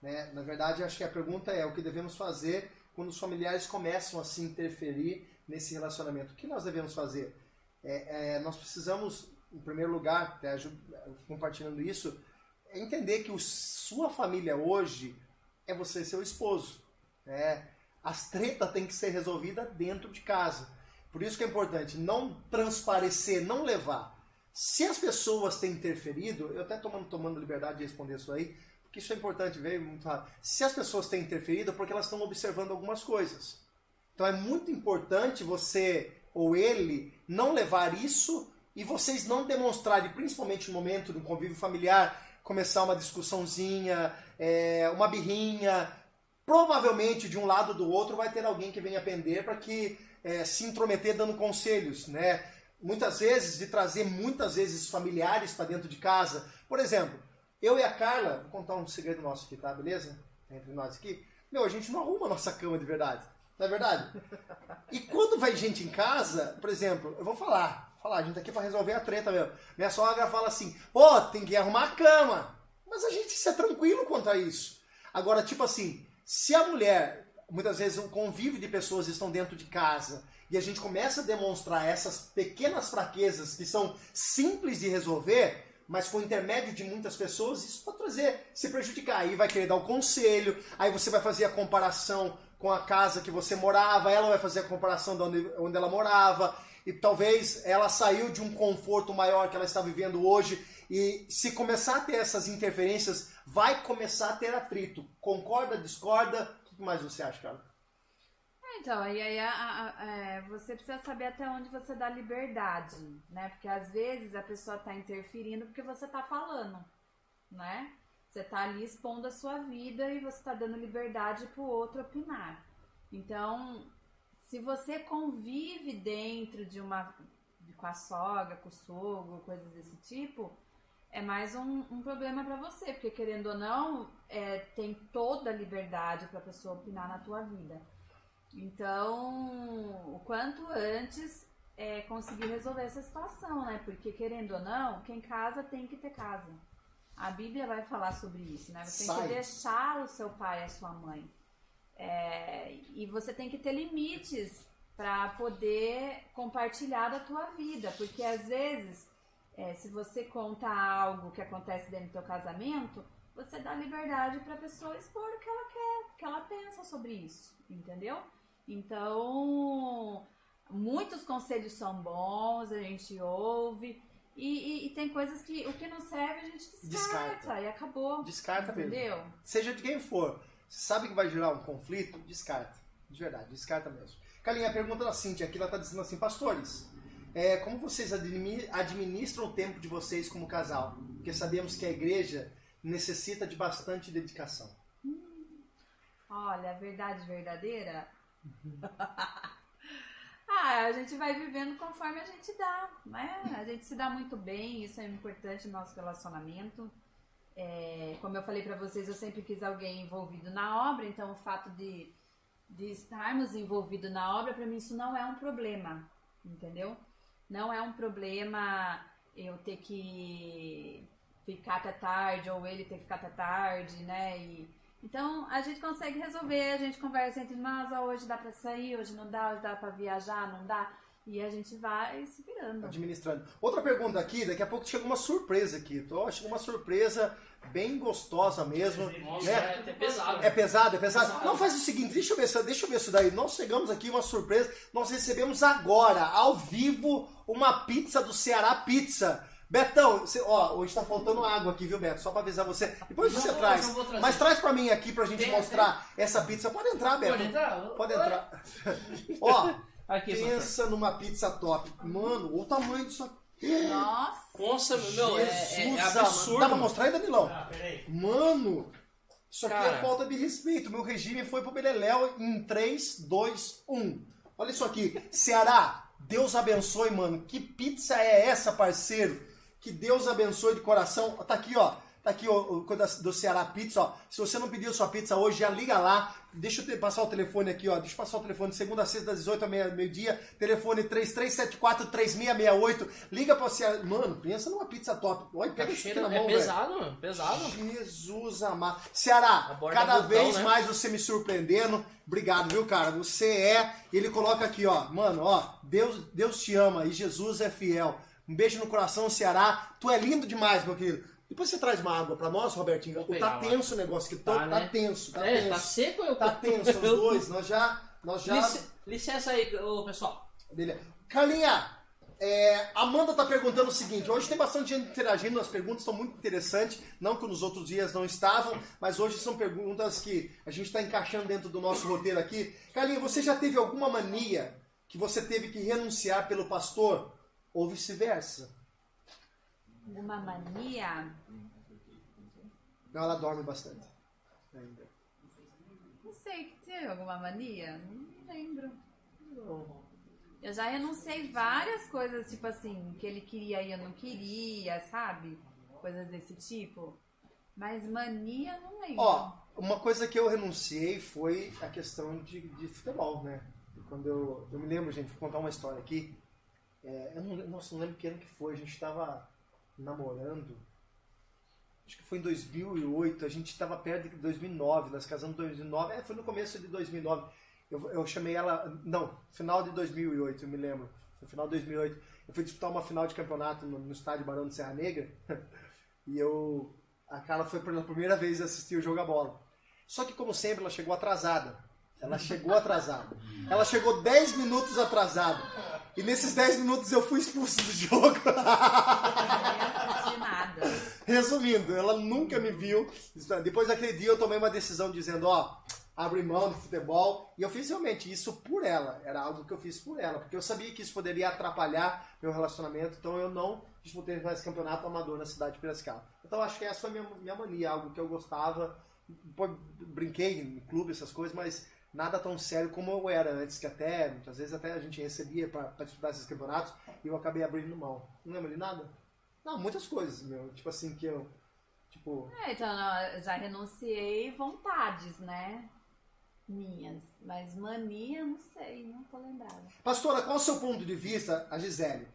Né? Na verdade, acho que a pergunta é o que devemos fazer quando os familiares começam a se interferir nesse relacionamento. O que nós devemos fazer? É, é, nós precisamos, em primeiro lugar, aju- compartilhando isso, é entender que o, sua família hoje é você e seu esposo. né? As tretas têm que ser resolvidas dentro de casa. Por isso que é importante não transparecer, não levar. Se as pessoas têm interferido, eu até tomando, tomando liberdade de responder isso aí, porque isso é importante ver muito rápido. Se as pessoas têm interferido, é porque elas estão observando algumas coisas. Então é muito importante você ou ele não levar isso e vocês não demonstrarem, principalmente no momento do convívio familiar, começar uma discussãozinha, é, uma birrinha. Provavelmente de um lado ou do outro vai ter alguém que venha pender para que é, se intrometer dando conselhos, né? Muitas vezes de trazer muitas vezes familiares para dentro de casa. Por exemplo, eu e a Carla, vou contar um segredo nosso aqui, tá? Beleza? Entre nós aqui. Meu, a gente não arruma a nossa cama de verdade. Não é verdade? E quando vai gente em casa, por exemplo, eu vou falar, falar, a gente tá aqui para resolver a treta mesmo. Minha sogra fala assim, pô, tem que arrumar a cama. Mas a gente se é tranquilo quanto a isso. Agora, tipo assim, se a mulher, muitas vezes o convívio de pessoas estão dentro de casa e a gente começa a demonstrar essas pequenas fraquezas que são simples de resolver, mas com o intermédio de muitas pessoas, isso pode trazer, se prejudicar. Aí vai querer dar o conselho, aí você vai fazer a comparação com a casa que você morava, ela vai fazer a comparação de onde, onde ela morava, e talvez ela saiu de um conforto maior que ela está vivendo hoje, e se começar a ter essas interferências, vai começar a ter atrito. Concorda, discorda? O que mais você acha, cara? Então, e aí a- a- é, você precisa saber até onde você dá liberdade, né? Porque às vezes a pessoa tá interferindo porque você tá falando, né? Você tá ali expondo a sua vida e você tá dando liberdade pro outro opinar. Então, se você convive dentro de uma. com a sogra, com o sogro, coisas desse tipo, é mais um, um problema pra você, porque querendo ou não, é, tem toda a liberdade pra pessoa opinar na tua vida. Então, o quanto antes é conseguir resolver essa situação, né? Porque querendo ou não, quem casa tem que ter casa. A Bíblia vai falar sobre isso, né? Você tem Sai. que deixar o seu pai e a sua mãe. É, e você tem que ter limites para poder compartilhar da tua vida, porque às vezes, é, se você conta algo que acontece dentro do teu casamento, você dá liberdade para a pessoa expor o que ela quer, o que ela pensa sobre isso, entendeu? Então, muitos conselhos são bons, a gente ouve. E, e- e tem coisas que o que não serve a gente descarta, Descarta. e acabou. Descarta mesmo. entendeu? Seja de quem for, sabe que vai gerar um conflito, descarta. De verdade, descarta mesmo. Carlinha, a pergunta da Cintia aqui, ela está dizendo assim, pastores, é, como vocês admi- administram o tempo de vocês como casal? Porque sabemos que a igreja necessita de bastante dedicação. Olha, a verdade verdadeira. ah, a gente vai vivendo conforme a gente dá, né? A gente se dá muito bem, isso é importante no nosso relacionamento. É, como eu falei pra vocês, eu sempre quis alguém envolvido na obra, então o fato de, de estarmos envolvidos na obra, pra mim isso não é um problema, entendeu? Não é um problema eu ter que ficar até tarde ou ele ter que ficar até tarde, né? E, Então a gente consegue resolver, a gente conversa entre nós, ó, hoje dá pra sair, hoje não dá, hoje dá pra viajar, não dá. E a gente vai se virando. administrando. Outra pergunta aqui, daqui a pouco chega uma surpresa aqui. Tô, chega uma surpresa bem gostosa mesmo. Nossa, né? é até pesado. É pesado, é pesado. Pesado. Não, faz o seguinte, deixa eu ver, deixa eu ver isso daí. Nós chegamos aqui, uma surpresa. Nós recebemos agora, ao vivo, uma pizza do Ceará Pizza. Betão, você- ó, hoje tá faltando água aqui, viu, Beto? Só pra avisar você. Depois Não, você não, traz. não. Mas traz pra mim aqui pra gente Tem, mostrar essa pizza. Pode entrar, Beto. Pode entrar? Pode entrar. ó, Aqui, pensa numa pizza top. Mano, o tamanho disso aqui. Nossa, Nossa, meu, é, é, é Jesus absurdo. Dá pra mostrar aí, Danilão? Ah, peraí. Mano, isso aqui Cara. é falta de respeito. Meu regime foi pro Beleléu em 3, 2, 1. Olha isso aqui. Ceará, Deus abençoe, mano. Que pizza é essa, parceiro? Que Deus abençoe de coração. Tá aqui, ó. Tá aqui o, o do Ceará Pizza, ó. Se você não pediu sua pizza hoje, já liga lá. Deixa eu te- passar o telefone aqui, ó. Deixa eu passar o telefone segunda a sexta, das 18 ao meio-dia. Telefone 3374-3668. Liga pra Ceará. Mano, pensa numa pizza top. Olha, pega Tá isso aqui na é mão, velho. pesado, mano. Pesado. Jesus amado. Ceará, borda cada é vez né? mais você me surpreendendo. Obrigado, viu, cara? Você é. Ele coloca aqui, ó. Mano, ó. Deus, Deus te ama e Jesus é fiel. Um beijo no coração, Ceará. Tu é lindo demais, meu querido. Depois você traz uma água pra nós, Robertinho. Vou Tá tenso o negócio aqui. Tá, Tá, tá né? tenso, tá é, tá tenso. seco eu Tá tenso os dois. Nós já. Nós já. Lic- Licença aí, ô, pessoal. Beleza. Carlinha, é, Amanda tá perguntando o seguinte: hoje tem bastante gente interagindo, as perguntas estão muito interessantes. Não que nos outros dias não estavam, mas hoje são perguntas que a gente está encaixando dentro do nosso roteiro aqui. Carlinha, você já teve alguma mania que você teve que renunciar pelo pastor? Ou vice-versa? Alguma mania? Não, ela dorme bastante. Ainda. Não sei, que teve alguma mania? Não lembro. Eu já renunciei várias coisas, tipo assim, que ele queria e eu não queria, sabe? Coisas desse tipo. Mas mania, não lembro. Ó, uma coisa que eu renunciei foi a questão de, de futebol, né? Quando eu, eu me lembro, gente, vou contar uma história aqui. É, eu não, nossa, não lembro que ano que foi. A gente estava namorando. Acho que foi em 2008. A gente estava perto de 2009. Nós casamos em 2009. É, foi no começo de 2009. Eu, eu chamei ela. Não, final de 2008, eu me lembro. No final de 2008. Eu fui disputar uma final de campeonato no, no estádio Barão de Serra Negra. e eu. A Carla foi pela primeira vez assistir o jogo a bola. Só que, como sempre, ela chegou atrasada. Ela chegou atrasada. Ela chegou 10 minutos atrasada. E nesses 10 minutos eu fui expulso do jogo. Nada. Resumindo, ela nunca me viu. Depois daquele dia eu tomei uma decisão dizendo, ó, abre mão do futebol. E eu fiz realmente isso por ela. Era algo que eu fiz por ela. Porque eu sabia que isso poderia atrapalhar meu relacionamento. Então eu não disputei mais campeonato amador na cidade de Piracicaba. Então acho que essa foi a minha, minha mania. Algo que eu gostava. Brinquei em clube, essas coisas, mas nada tão sério como eu era antes. Que até, muitas vezes até a gente recebia para disputar esses campeonatos. E eu acabei abrindo mão. Não lembra de nada? Não, muitas coisas, meu. Tipo assim, que eu... Tipo... É, então, eu já renunciei vontades, né? Minhas. Mas mania, não sei, não tô lembrada. Pastora, qual é o seu ponto de vista, a Gisele?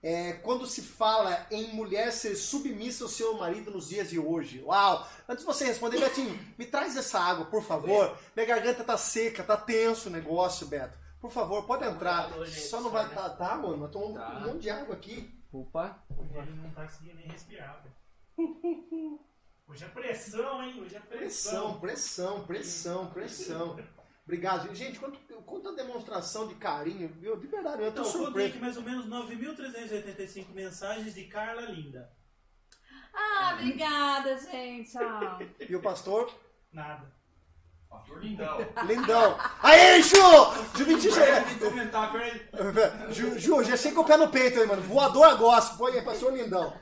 É, quando se fala em mulher ser submissa ao seu marido nos dias de hoje. Uau! Antes de você responder, Betinho, me traz essa água, por favor. Minha garganta tá seca, tá tenso o negócio, Beto. Por favor, pode entrar. Só não vai. né? Tá, tá mano, eu tô Tá. um monte de água aqui. Opa. Ele não tá conseguindo nem respirar, velho. Hoje é pressão, hein? Hoje é Pressão, pressão. pressão, pressão, pressão. Obrigado, gente. Quanto, quanta demonstração de carinho, viu? De verdade, eu tô Então, surpreso. aqui mais ou menos 9.385 mensagens de Carla Linda. Ah, obrigada, gente. ó. E o pastor? Nada. Pastor Lindão. Lindão. Aê, Ju! Ju, mentira, Peraí, tem que comentar, peraí. Ju, Ju, já sei com o pé no peito aí, mano. Voador a gosto. Põe aí, pastor lindão.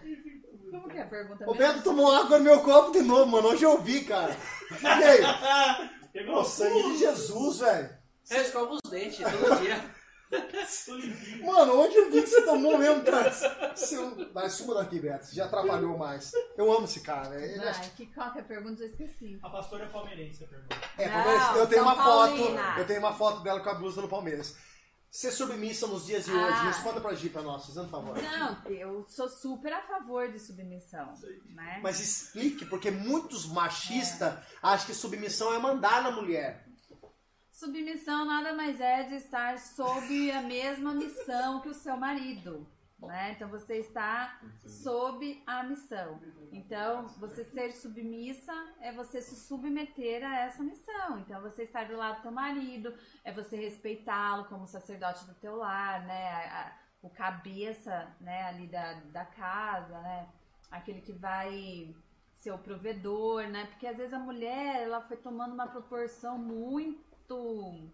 Como que é a pergunta O mesmo? Beto tomou água no meu copo de novo, mano. Hoje eu vi, cara. E aí? Pegou Pô, sangue de Jesus, velho. Eu escovo os dentes todo dia. Mano, onde eu vi que você tomou mesmo, cara? Seu... Vai, suma daqui, Beto. Você já atrapalhou mais. Eu amo esse cara. né? Ele é... Ai, que qual que é a pergunta? Eu esqueci. A pastora é palmeirense, a pergunta. É, Não, Palmeiras, eu tenho São uma foto. Paulina. Eu tenho uma foto dela com a blusa do Palmeiras. Ser submissa nos dias de Ah. hoje? Responda pra Gi, pra nós, fazendo favor. Não, eu sou super a favor de submissão, né? Mas explique, porque muitos machistas acham que submissão é mandar na mulher. Submissão nada mais é de estar sob a mesma missão que o seu marido. Né? Então você está sob a missão. Então, você ser submissa é você se submeter a essa missão. Então, você estar do lado do teu marido, é você respeitá-lo como sacerdote do teu lar, né? A- a- o cabeça né, ali da, da casa, né? Aquele que vai ser o provedor, né? Porque às vezes a mulher ela foi tomando uma proporção muito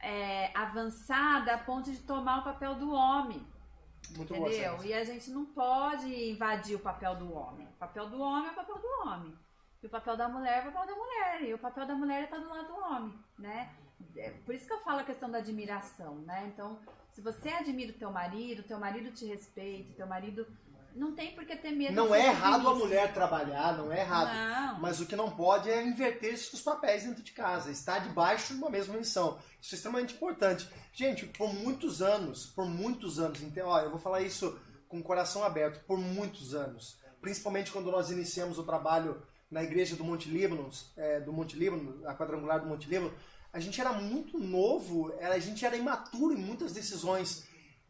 é, avançada a ponto de tomar o papel do homem. Muito Entendeu? E a gente não pode invadir o papel do homem. O papel do homem é o papel do homem. E o papel da mulher é o papel da mulher. E o papel da mulher está do lado do homem, né? É por isso que eu falo a questão da admiração, né? Então, se você admira o teu marido, teu marido te respeita, teu marido não tem por que ter medo Não é errado a mulher trabalhar, não é errado. Não. Mas o que não pode é inverter esses papéis dentro de casa, estar debaixo de uma mesma missão. Isso é extremamente importante. Gente, por muitos anos, por muitos anos, então, ó, eu vou falar isso com o coração aberto, por muitos anos, principalmente quando nós iniciamos o trabalho na igreja do Monte Líbano, é, do Monte Líbano, a quadrangular do Monte Líbano, a gente era muito novo, a gente era imaturo em muitas decisões.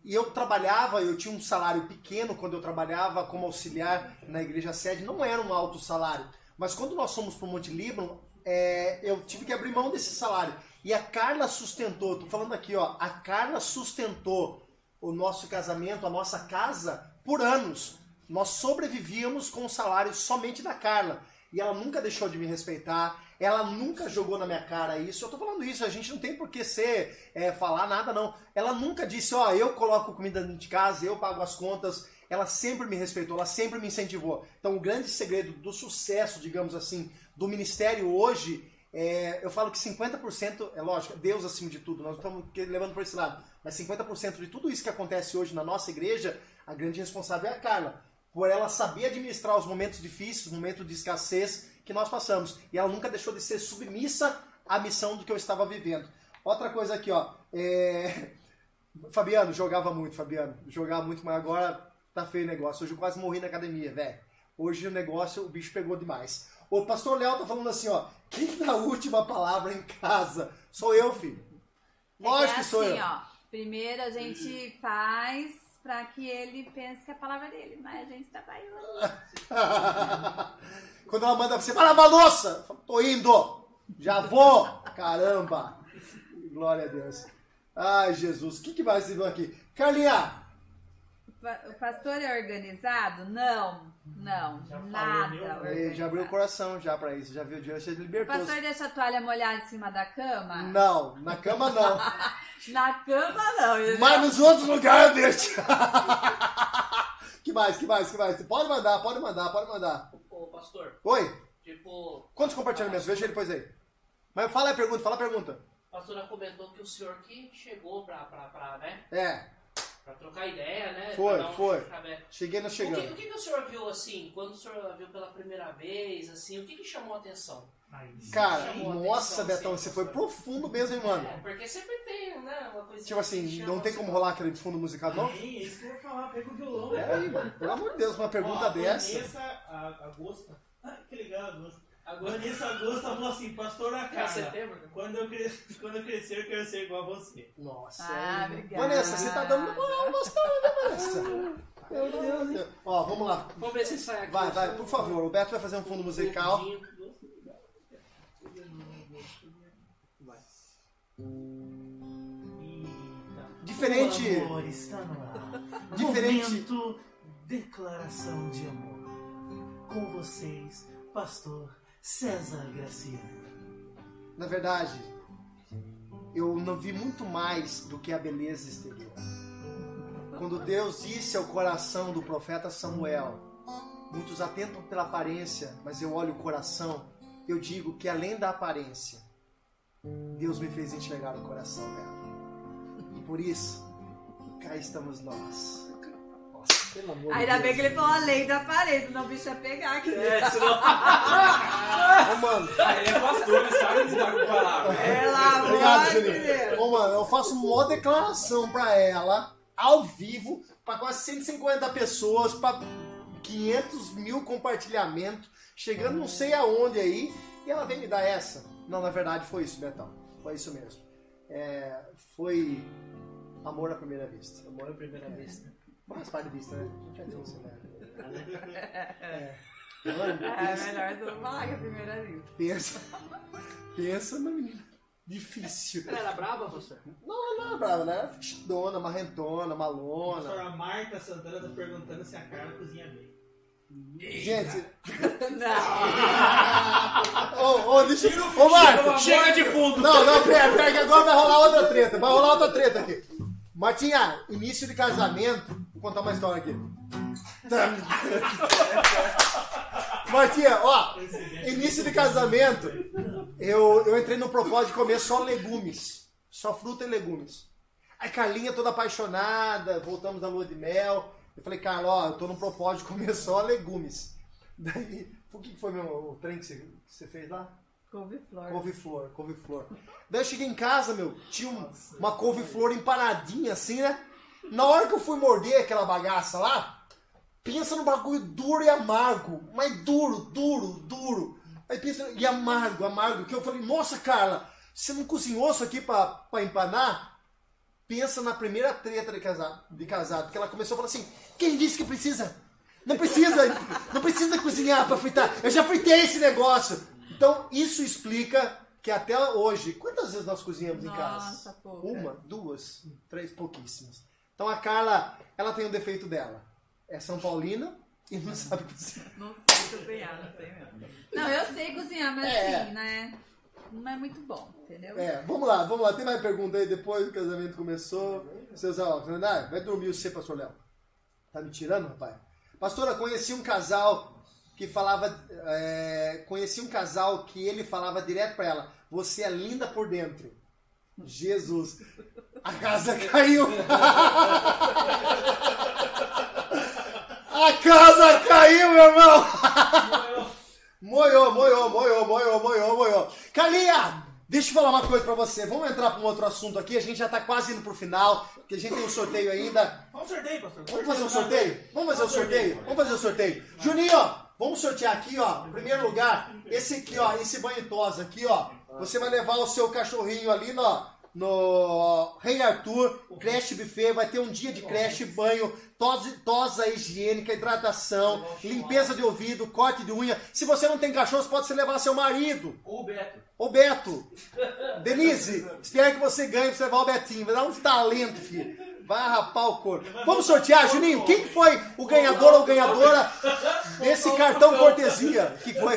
E eu trabalhava, eu tinha um salário pequeno quando eu trabalhava como auxiliar na igreja sede, não era um alto salário. Mas quando nós fomos para o Monte Líbano, é, eu tive que abrir mão desse salário. E a Carla sustentou, tô falando aqui, ó, a Carla sustentou o nosso casamento, a nossa casa, por anos. Nós sobrevivíamos com o salário somente da Carla. E ela nunca deixou de me respeitar, ela nunca jogou na minha cara isso. Eu tô falando isso, a gente não tem por que ser, é, falar nada, não. Ela nunca disse, ó, eu coloco comida dentro de casa, eu pago as contas. Ela sempre me respeitou, ela sempre me incentivou. Então, o grande segredo do sucesso, digamos assim, do ministério hoje, é, eu falo que 50%, é lógico, Deus acima de tudo, nós estamos levando por esse lado, mas 50% de tudo isso que acontece hoje na nossa igreja, a grande responsável é a Carla. Por ela saber administrar os momentos difíceis, os momentos de escassez que nós passamos. E ela nunca deixou de ser submissa à missão do que eu estava vivendo. Outra coisa aqui, ó. é, Fabiano, jogava muito, Fabiano. Jogava muito, mas agora tá feio o negócio. Hoje eu quase morri na academia, velho. Hoje o negócio, o bicho pegou demais. O pastor Léo tá falando assim, ó. Quem dá a última palavra em casa? Sou eu, filho. Lógico é que sou assim, eu. ó. Primeiro a gente faz pra que ele pense que é a palavra dele, mas a gente tá trabalhando. Quando ela manda você, vai lavar a louça! Tô indo! Já vou! Caramba! Glória a Deus. Ai, Jesus. O que, que vai se aqui? Carlinha! O pastor é organizado? Não, não, Já falou, nada meu, Ele já abriu o coração já pra isso. Já viu o dia, você O libertou. pastor deixa a toalha molhada em cima da cama? Não, na cama não. Na cama não. Mas nos outros lugares deixa. que mais, que mais, que mais? Pode mandar, pode mandar, pode mandar. Ô, pastor, Oi? tipo, Quantos compartilhamentos? Veja ele depois aí. Mas fala a pergunta, fala a pergunta. a pastora comentou que o senhor que chegou pra, pra, pra, né, É, pra trocar ideia, né? Foi, um foi. cheguei no O que, chegando. o que, que o senhor viu assim, quando o senhor viu pela primeira vez, assim, o que, que chamou a atenção? Aí, Cara, a nossa, atenção, Betão, sim, você foi profundo mesmo, hein, mano? É, porque sempre tem, né, uma coisa Tipo assim, não tem como rolar aquele fundo musical novo? Sim, é isso que eu vou falar. Pega o violão. É aí, mano. Pelo amor de Deus, uma pergunta Ó, dessa. Vanessa a- Agosta. Ah, que legal. Agora, Vanessa Agosta falou assim, pastora é Carla. setembro? Quando eu, crescer, quando eu crescer, eu quero ser igual a você. Nossa. Ah, aí. obrigada. Vanessa, você tá dando uma gostando, né, Vanessa? Meu Deus do céu. Ó, vamos lá. Vamos ver se sai aqui. Vai, vai, por favor. O Beto vai fazer um fundo musical. Diferente. O amor está no ar. Diferente. Momento declaração de amor. Com vocês, pastor César Graciano. Na verdade, eu não vi muito mais do que a beleza exterior. Quando Deus disse ao coração do profeta Samuel, muitos atentam pela aparência, mas eu olho o coração, eu digo que além da aparência, Deus me fez enxergar o coração dela. E por isso, cá estamos nós. Nossa. Pelo amor de Ainda Deus. bem que ele falou a lei da parede, senão o bicho ia pegar aqui. É, senão... Ô, mano, ele é pastor, ele sabe lidar com palavras. Pelo amor Obrigado, de. Deus. Ô, mano, eu faço uma declaração pra ela, ao vivo, pra quase 150 pessoas, pra 500 mil compartilhamentos, chegando não sei aonde aí, e ela vem me dar essa. Não, na verdade foi isso, Betão. Foi isso mesmo. É, foi amor à primeira vista. Amor à primeira vista. Mas para de vista, né? Não tinha disso, né? É. É melhor você não falar que é a primeira vista. Pensa, pensa na menina. Difícil. Ela era brava, pastor? Não, não, não, brava, né? Era fechidona, marrentona, malona. A Marta Santana tá perguntando se a Carla cozinha bem. Gente, Não. ô, ô, deixa eu. Ô, Marta! Chega de fundo! Não, não, pera, pera, que agora vai rolar outra treta. Vai rolar outra treta aqui. Martinha, início de casamento. Vou contar uma história aqui. Martinha, ó, início de casamento, eu, eu entrei no propósito de comer só legumes. Só fruta e legumes. Aí Carlinha toda apaixonada, voltamos da lua de mel. Eu falei, Carla, ó, eu tô no propósito de comer só legumes. Daí, o que foi meu, o trem que você, que você fez lá? Couve-flor. Couve-flor, couve-flor. Daí eu cheguei em casa, meu, tinha um- uma couve-flor empanadinha assim, né? Na hora que eu fui morder aquela bagaça lá, pensa no bagulho duro e amargo. Mas duro, duro, duro. Aí pensa, e amargo, amargo. Que eu falei, nossa, Carla, você não cozinhou isso aqui pra, pra empanar? Pensa na primeira treta de casado, de casado. Porque ela começou a falar assim, quem disse que precisa? Não precisa, não precisa cozinhar pra fritar. Eu já fritei esse negócio. Então, isso explica que até hoje, quantas vezes nós cozinhamos em casa? Nossa, pouca. Uma, duas, três, pouquíssimas. Então a Carla, ela tem um defeito dela. É São Paulina e não sabe cozinhar. Não sei cozinhar, não sei mesmo. Não, eu sei cozinhar, mas É. assim, né? Não é muito bom, entendeu? É, vamos lá, vamos lá. Tem mais pergunta aí depois do casamento começou. Seus óculos, né? Vai dormir você, pastor Léo. Tá me tirando, rapaz? Pastora, conheci um casal que falava. é, conheci um casal que ele falava direto pra ela: Você é linda por dentro. Jesus. A casa caiu. A casa caiu, meu irmão. Moiou, moiou, moiou, moiou, moiou, moiou. Carlinha, deixa eu falar uma coisa pra você. Vamos entrar pra um outro assunto aqui. A gente já tá quase indo pro final, porque a gente tem um sorteio ainda. Vamos sorteio, pastor. Vamos fazer um sorteio? Vamos fazer um sorteio? Vamos fazer um sorteio. Juninho, ó, vamos sortear aqui, ó. Em primeiro lugar, esse aqui, ó, esse banho tosa aqui, ó. Você vai levar o seu cachorrinho ali no, no Rei Arthur, creche buffet, vai ter um dia de creche, banho, tosa, tosa higiênica, hidratação, limpeza de ouvido, corte de unha. Se você não tem cachorro, você pode levar seu marido. Ou o Beto. Ô Beto, Denise, espero que você ganhe pra você levar o Betinho. Vai dar um talento, filho. Vai rapar o corpo. Vamos sortear, Juninho? Quem que foi o ganhador ou ganhadora desse cartão cortesia? Que foi?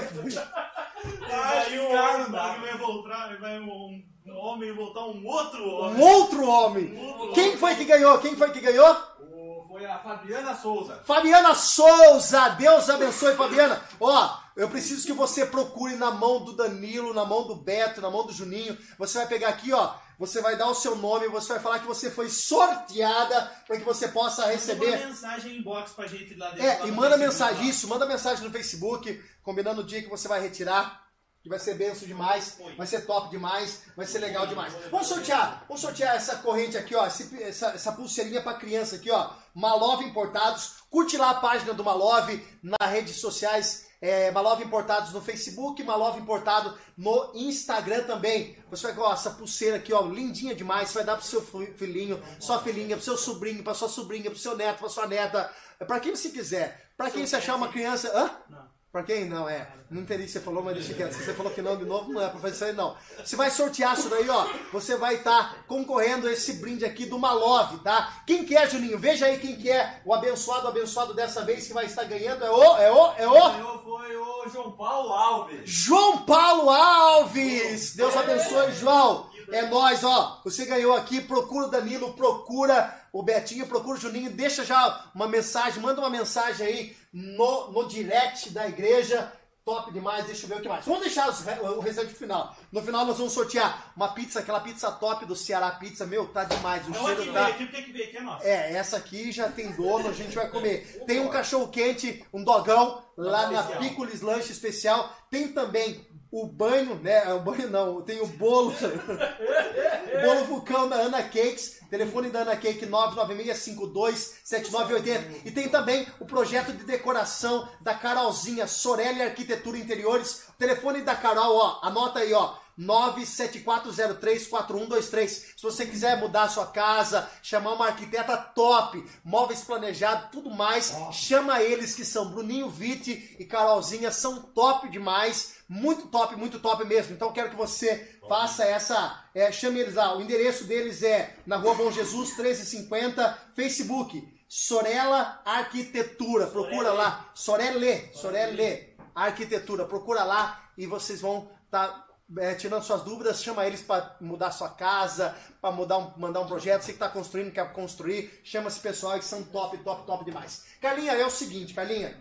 Aí o homem vai voltar, vai um, um homem voltar um outro homem. Um outro homem. Quem foi que ganhou? Quem foi que ganhou? O- Foi a Fabiana Souza. Fabiana Souza, Deus abençoe, Fabiana. Ó, eu preciso que você procure na mão do Danilo, na mão do Beto, na mão do Juninho. Você vai pegar aqui, ó. Você vai dar o seu nome, você vai falar que você foi sorteada para que você possa Manda receber. uma mensagem inbox pra gente lá dentro. É, lá e manda mensagem, lá. isso, manda mensagem no Facebook, combinando o dia que você vai retirar. Que vai ser benção demais, vai ser top demais, vai ser legal demais. Vamos sortear, vamos sortear essa corrente aqui, ó, essa, essa pulseirinha pra criança aqui, ó. Malove Importados. Curte lá a página do Malove nas redes sociais. É, Malove Importados no Facebook, Malove Importado no Instagram também. Você vai ó, essa pulseira aqui, ó, lindinha demais. Você vai dar pro seu fi- filhinho, sua filhinha, pro seu sobrinho, pra sua sobrinha, pro seu neto, pra sua neta, pra quem você quiser. Pra quem você achar uma criança. Hã? Não. Pra quem? Não, é. Não entendi o que você falou, mas deixa quieto. Se você falou que não de novo, não é pra fazer isso aí, não. Você vai sortear isso daí, ó. Você vai estar concorrendo a esse brinde aqui do Malove, tá? Quem que é, Juninho? Veja aí quem que é o abençoado, o abençoado dessa vez que vai estar ganhando. É o, é o, é o... Ganhou foi o João Paulo Alves. João Paulo Alves! Deus abençoe, João! É nóis, ó. Você ganhou aqui, procura o Danilo, procura o Betinho, procura o Juninho, deixa já uma mensagem, manda uma mensagem aí no, no direct da igreja. top demais. Deixa eu ver o que mais. Vamos deixar os o restante final. No final nós vamos sortear uma pizza, aquela pizza top do Ceará Pizza. Meu, tá demais. O Não, aqui cheiro veio, tá... aqui tem que ver, aqui é nosso. É, essa aqui já tem dono, a gente vai comer. Tem um cachorro quente, um dogão lá na. Picolis Lanche Especial. Tem também o banho, né? O banho não, tem o bolo. o bolo vulcão da Ana Cakes. Telefone da Ana Cake 996527980. E tem também o projeto de decoração da Carolzinha Sorelli Arquitetura Interiores. O telefone da Carol, ó, anota aí, ó. 974034123. Se você quiser mudar a sua casa, chamar uma arquiteta top, móveis planejados, tudo mais, chama eles que são Bruninho Vitti e Carolzinha, são top demais, muito top, muito top mesmo. Então quero que você faça essa, é, chame eles lá. O endereço deles é na Rua Bom Jesus 1350, Facebook Sorella Arquitetura. Procura lá, Sorelle, Sorelle Arquitetura. Procura lá e vocês vão estar é, tirando suas dúvidas, chama eles para mudar sua casa, para mudar um, mandar um projeto, você que está construindo, quer construir, chama esse pessoal que são top, top, top demais. Carlinha, é o seguinte, Carlinha,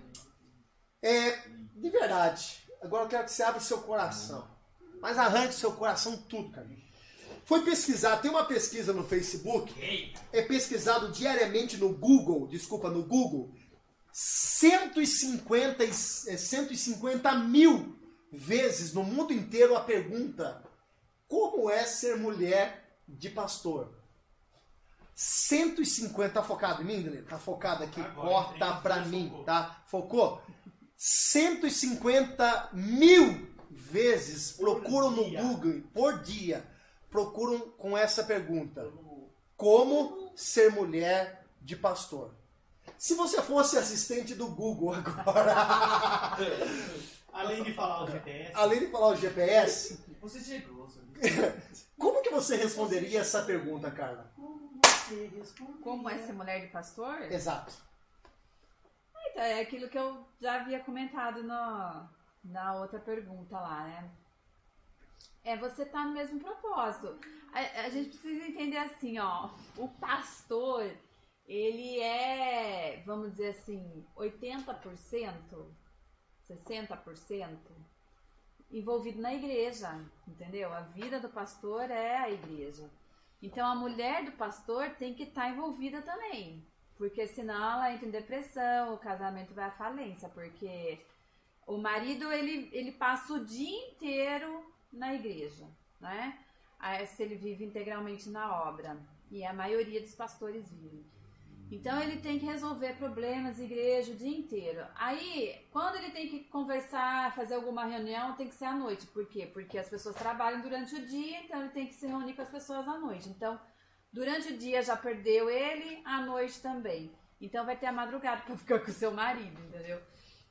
é, de verdade, agora eu quero que você abra o seu coração, mas arranque seu coração tudo, Carlinha. Foi pesquisar, tem uma pesquisa no Facebook, é pesquisado diariamente no Google, desculpa, no Google, 150, e- é, 150 mil vezes no mundo inteiro a pergunta: como é ser mulher de pastor? 150 tá focado em mim, Danilo? Tá focado aqui, Agora, corta pra Focou. mim, tá? Focou? 150 mil vezes Por procuram no dia. Google por dia, procuram com essa pergunta: como ser mulher de pastor? Se você fosse assistente do Google agora, Além de falar o GPS. além de falar o GPS, Você chegou, sabe? como que você responderia essa pergunta, Carla? Você responde. Como é ser mulher de pastor? Exato. Então, é aquilo que eu já havia comentado no, na outra pergunta lá, né? É você tá no mesmo propósito. A, a gente precisa entender assim, ó, o pastor, ele é, vamos dizer assim, 80%, 60% envolvido na igreja, entendeu? A vida do pastor é a igreja. Então a mulher do pastor tem que estar envolvida também. Porque senão ela entra em depressão, o casamento vai à falência, porque o marido ele, ele passa o dia inteiro na igreja, né? Se ele vive integralmente na obra, e a maioria dos pastores vivem. Então ele tem que resolver problemas, igreja, o dia inteiro. Aí, quando ele tem que conversar, fazer alguma reunião, tem que ser à noite. Por quê? Porque as pessoas trabalham durante o dia, então ele tem que se reunir com as pessoas à noite. Então, Durante o dia já perdeu ele, à noite também. Então vai ter a madrugada para ficar com o seu marido, entendeu?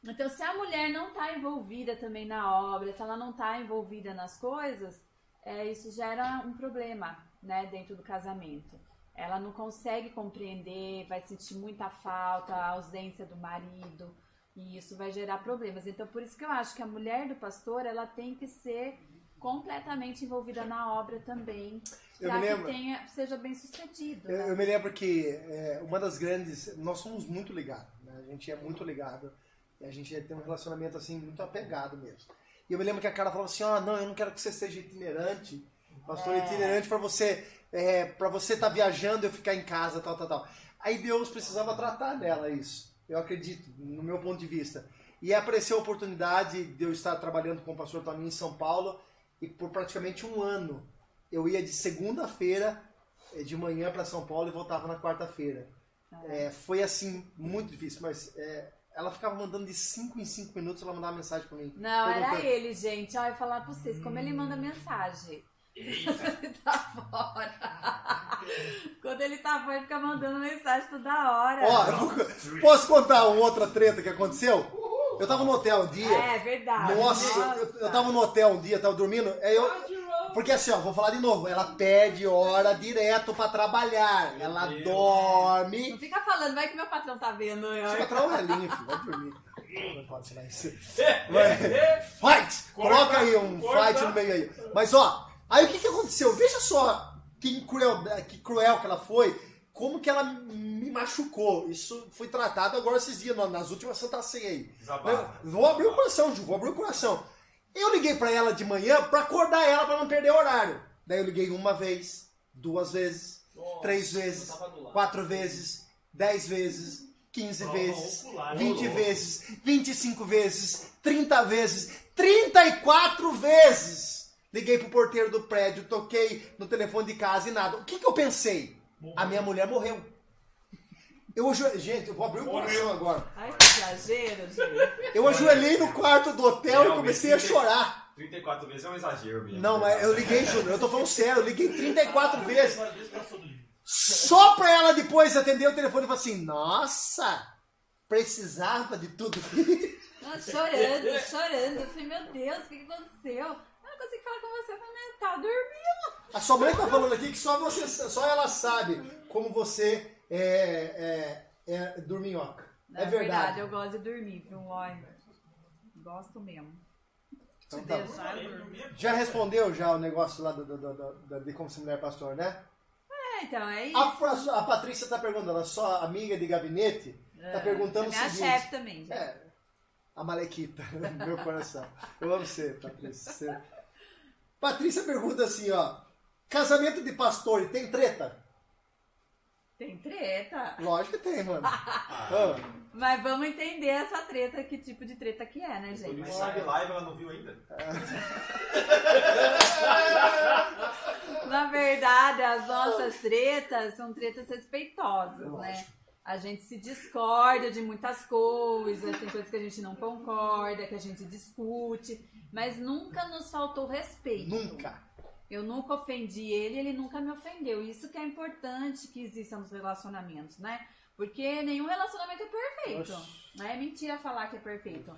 Então, se a mulher não está envolvida também na obra, se ela não está envolvida nas coisas, é, isso gera um problema, né, dentro do casamento. Ela não consegue compreender, vai sentir muita falta, a ausência do marido, e isso vai gerar problemas. Então, por isso que eu acho que a mulher do pastor, ela tem que ser completamente envolvida na obra também, para que tenha, seja bem sucedido. Eu, né? eu me lembro que é, uma das grandes. Nós somos muito ligados, né? A gente é muito ligado. E a gente tem um relacionamento assim muito apegado mesmo. E eu me lembro que a cara falava assim: ó, não, eu não quero que você seja itinerante. Pastor É. itinerante para você é, para você estar viajando e eu ficar em casa, tal, tal, tal. Aí Deus precisava tratar dela isso. Eu acredito, no meu ponto de vista. E apareceu a oportunidade de eu estar trabalhando com o pastor Toninho em São Paulo. E por praticamente um ano eu ia de segunda-feira eh, de manhã para São Paulo e voltava na quarta-feira. É, foi assim, muito difícil, mas é, ela ficava mandando de 5 em 5 minutos, ela mandava mensagem para mim. Não, era ele, gente. Olha, eu ia falar pra vocês, como ele manda mensagem. Ele tá fora. Quando ele tá fora, ele fica mandando mensagem toda hora. Ó, eu vou- posso contar uma outra treta que aconteceu? Eu tava no hotel um dia. É verdade. Nossa, eu, eu tava no hotel um dia, tava dormindo. Aí eu, porque assim, ó, vou falar de novo. Ela pede hora direto pra trabalhar. Ela Deus. dorme. Não fica falando, vai que meu patrão tá vendo. eu- Fica trabalhinho, filho. Vai dormir. Não pode falar isso. Vai, Fight! Coloca aí um fight no meio aí. Mas ó, aí o que, que aconteceu? Veja só que cruel, que cruel que ela foi como que ela me machucou. Isso foi tratado agora esses dias, na- nas últimas Santa Ceia aí. Vou abrir o coração, Ju, vou abrir o coração. Eu liguei pra ela de manhã pra acordar ela pra não perder horário. Daí eu liguei uma vez, duas vezes, Nossa, três vezes, quatro vezes, dez vezes, quinze Prova vezes, ocular. 20 Ô, louco. vezes, 25 vezes, 30 vezes, 34 vezes. Liguei pro porteiro do prédio, toquei no telefone de casa e nada. O que, que eu pensei? A minha mulher morreu. Eu ajo- Gente, eu vou abrir o coração agora. Ai, que exagero, gente. Eu ajoelhei no quarto do hotel e comecei a chorar. 34 vezes é um exagero mesmo. Não, mas eu liguei, Júnior, eu tô falando sério, eu liguei 34 vezes. Agora, Deus passou do livro. Só pra ela depois atender o telefone e falar assim: Nossa, precisava de tudo chorando, chorando. Eu falei, meu Deus, o que, que aconteceu? Consigo falar com você. Falei, mas tá dormindo. A sua mãe tá falando aqui que só você, só ela sabe como você é, é, é dorminhoca. É verdade. eu gosto de dormir, viu? Olha, gosto mesmo. Então tá. Já respondeu já o negócio lá do, do- do- do- de como ser mulher pastor, né? É, então, é isso. A, a Patrícia tá perguntando, ela é só amiga de gabinete, tá perguntando é o minha seguinte. chefe também, gente. É, a Malequita, no meu coração. Eu amo você, Patrícia. Você- Patrícia pergunta assim, ó. Casamento de pastor, tem treta? Tem treta. Lógico que tem, mano. Ah, Mas vamos entender essa treta, que tipo de treta que é, né, gente? isso sabe live, ela não viu ainda. Na verdade, as nossas tretas são tretas respeitosas, né? A gente se discorda de muitas coisas, tem coisas que a gente não concorda, que a gente discute, mas nunca nos faltou respeito. nunca. Eu nunca ofendi ele, ele nunca me ofendeu. Isso que é importante que exista nos relacionamentos, né? Porque nenhum relacionamento é perfeito. Não é mentira falar que é perfeito.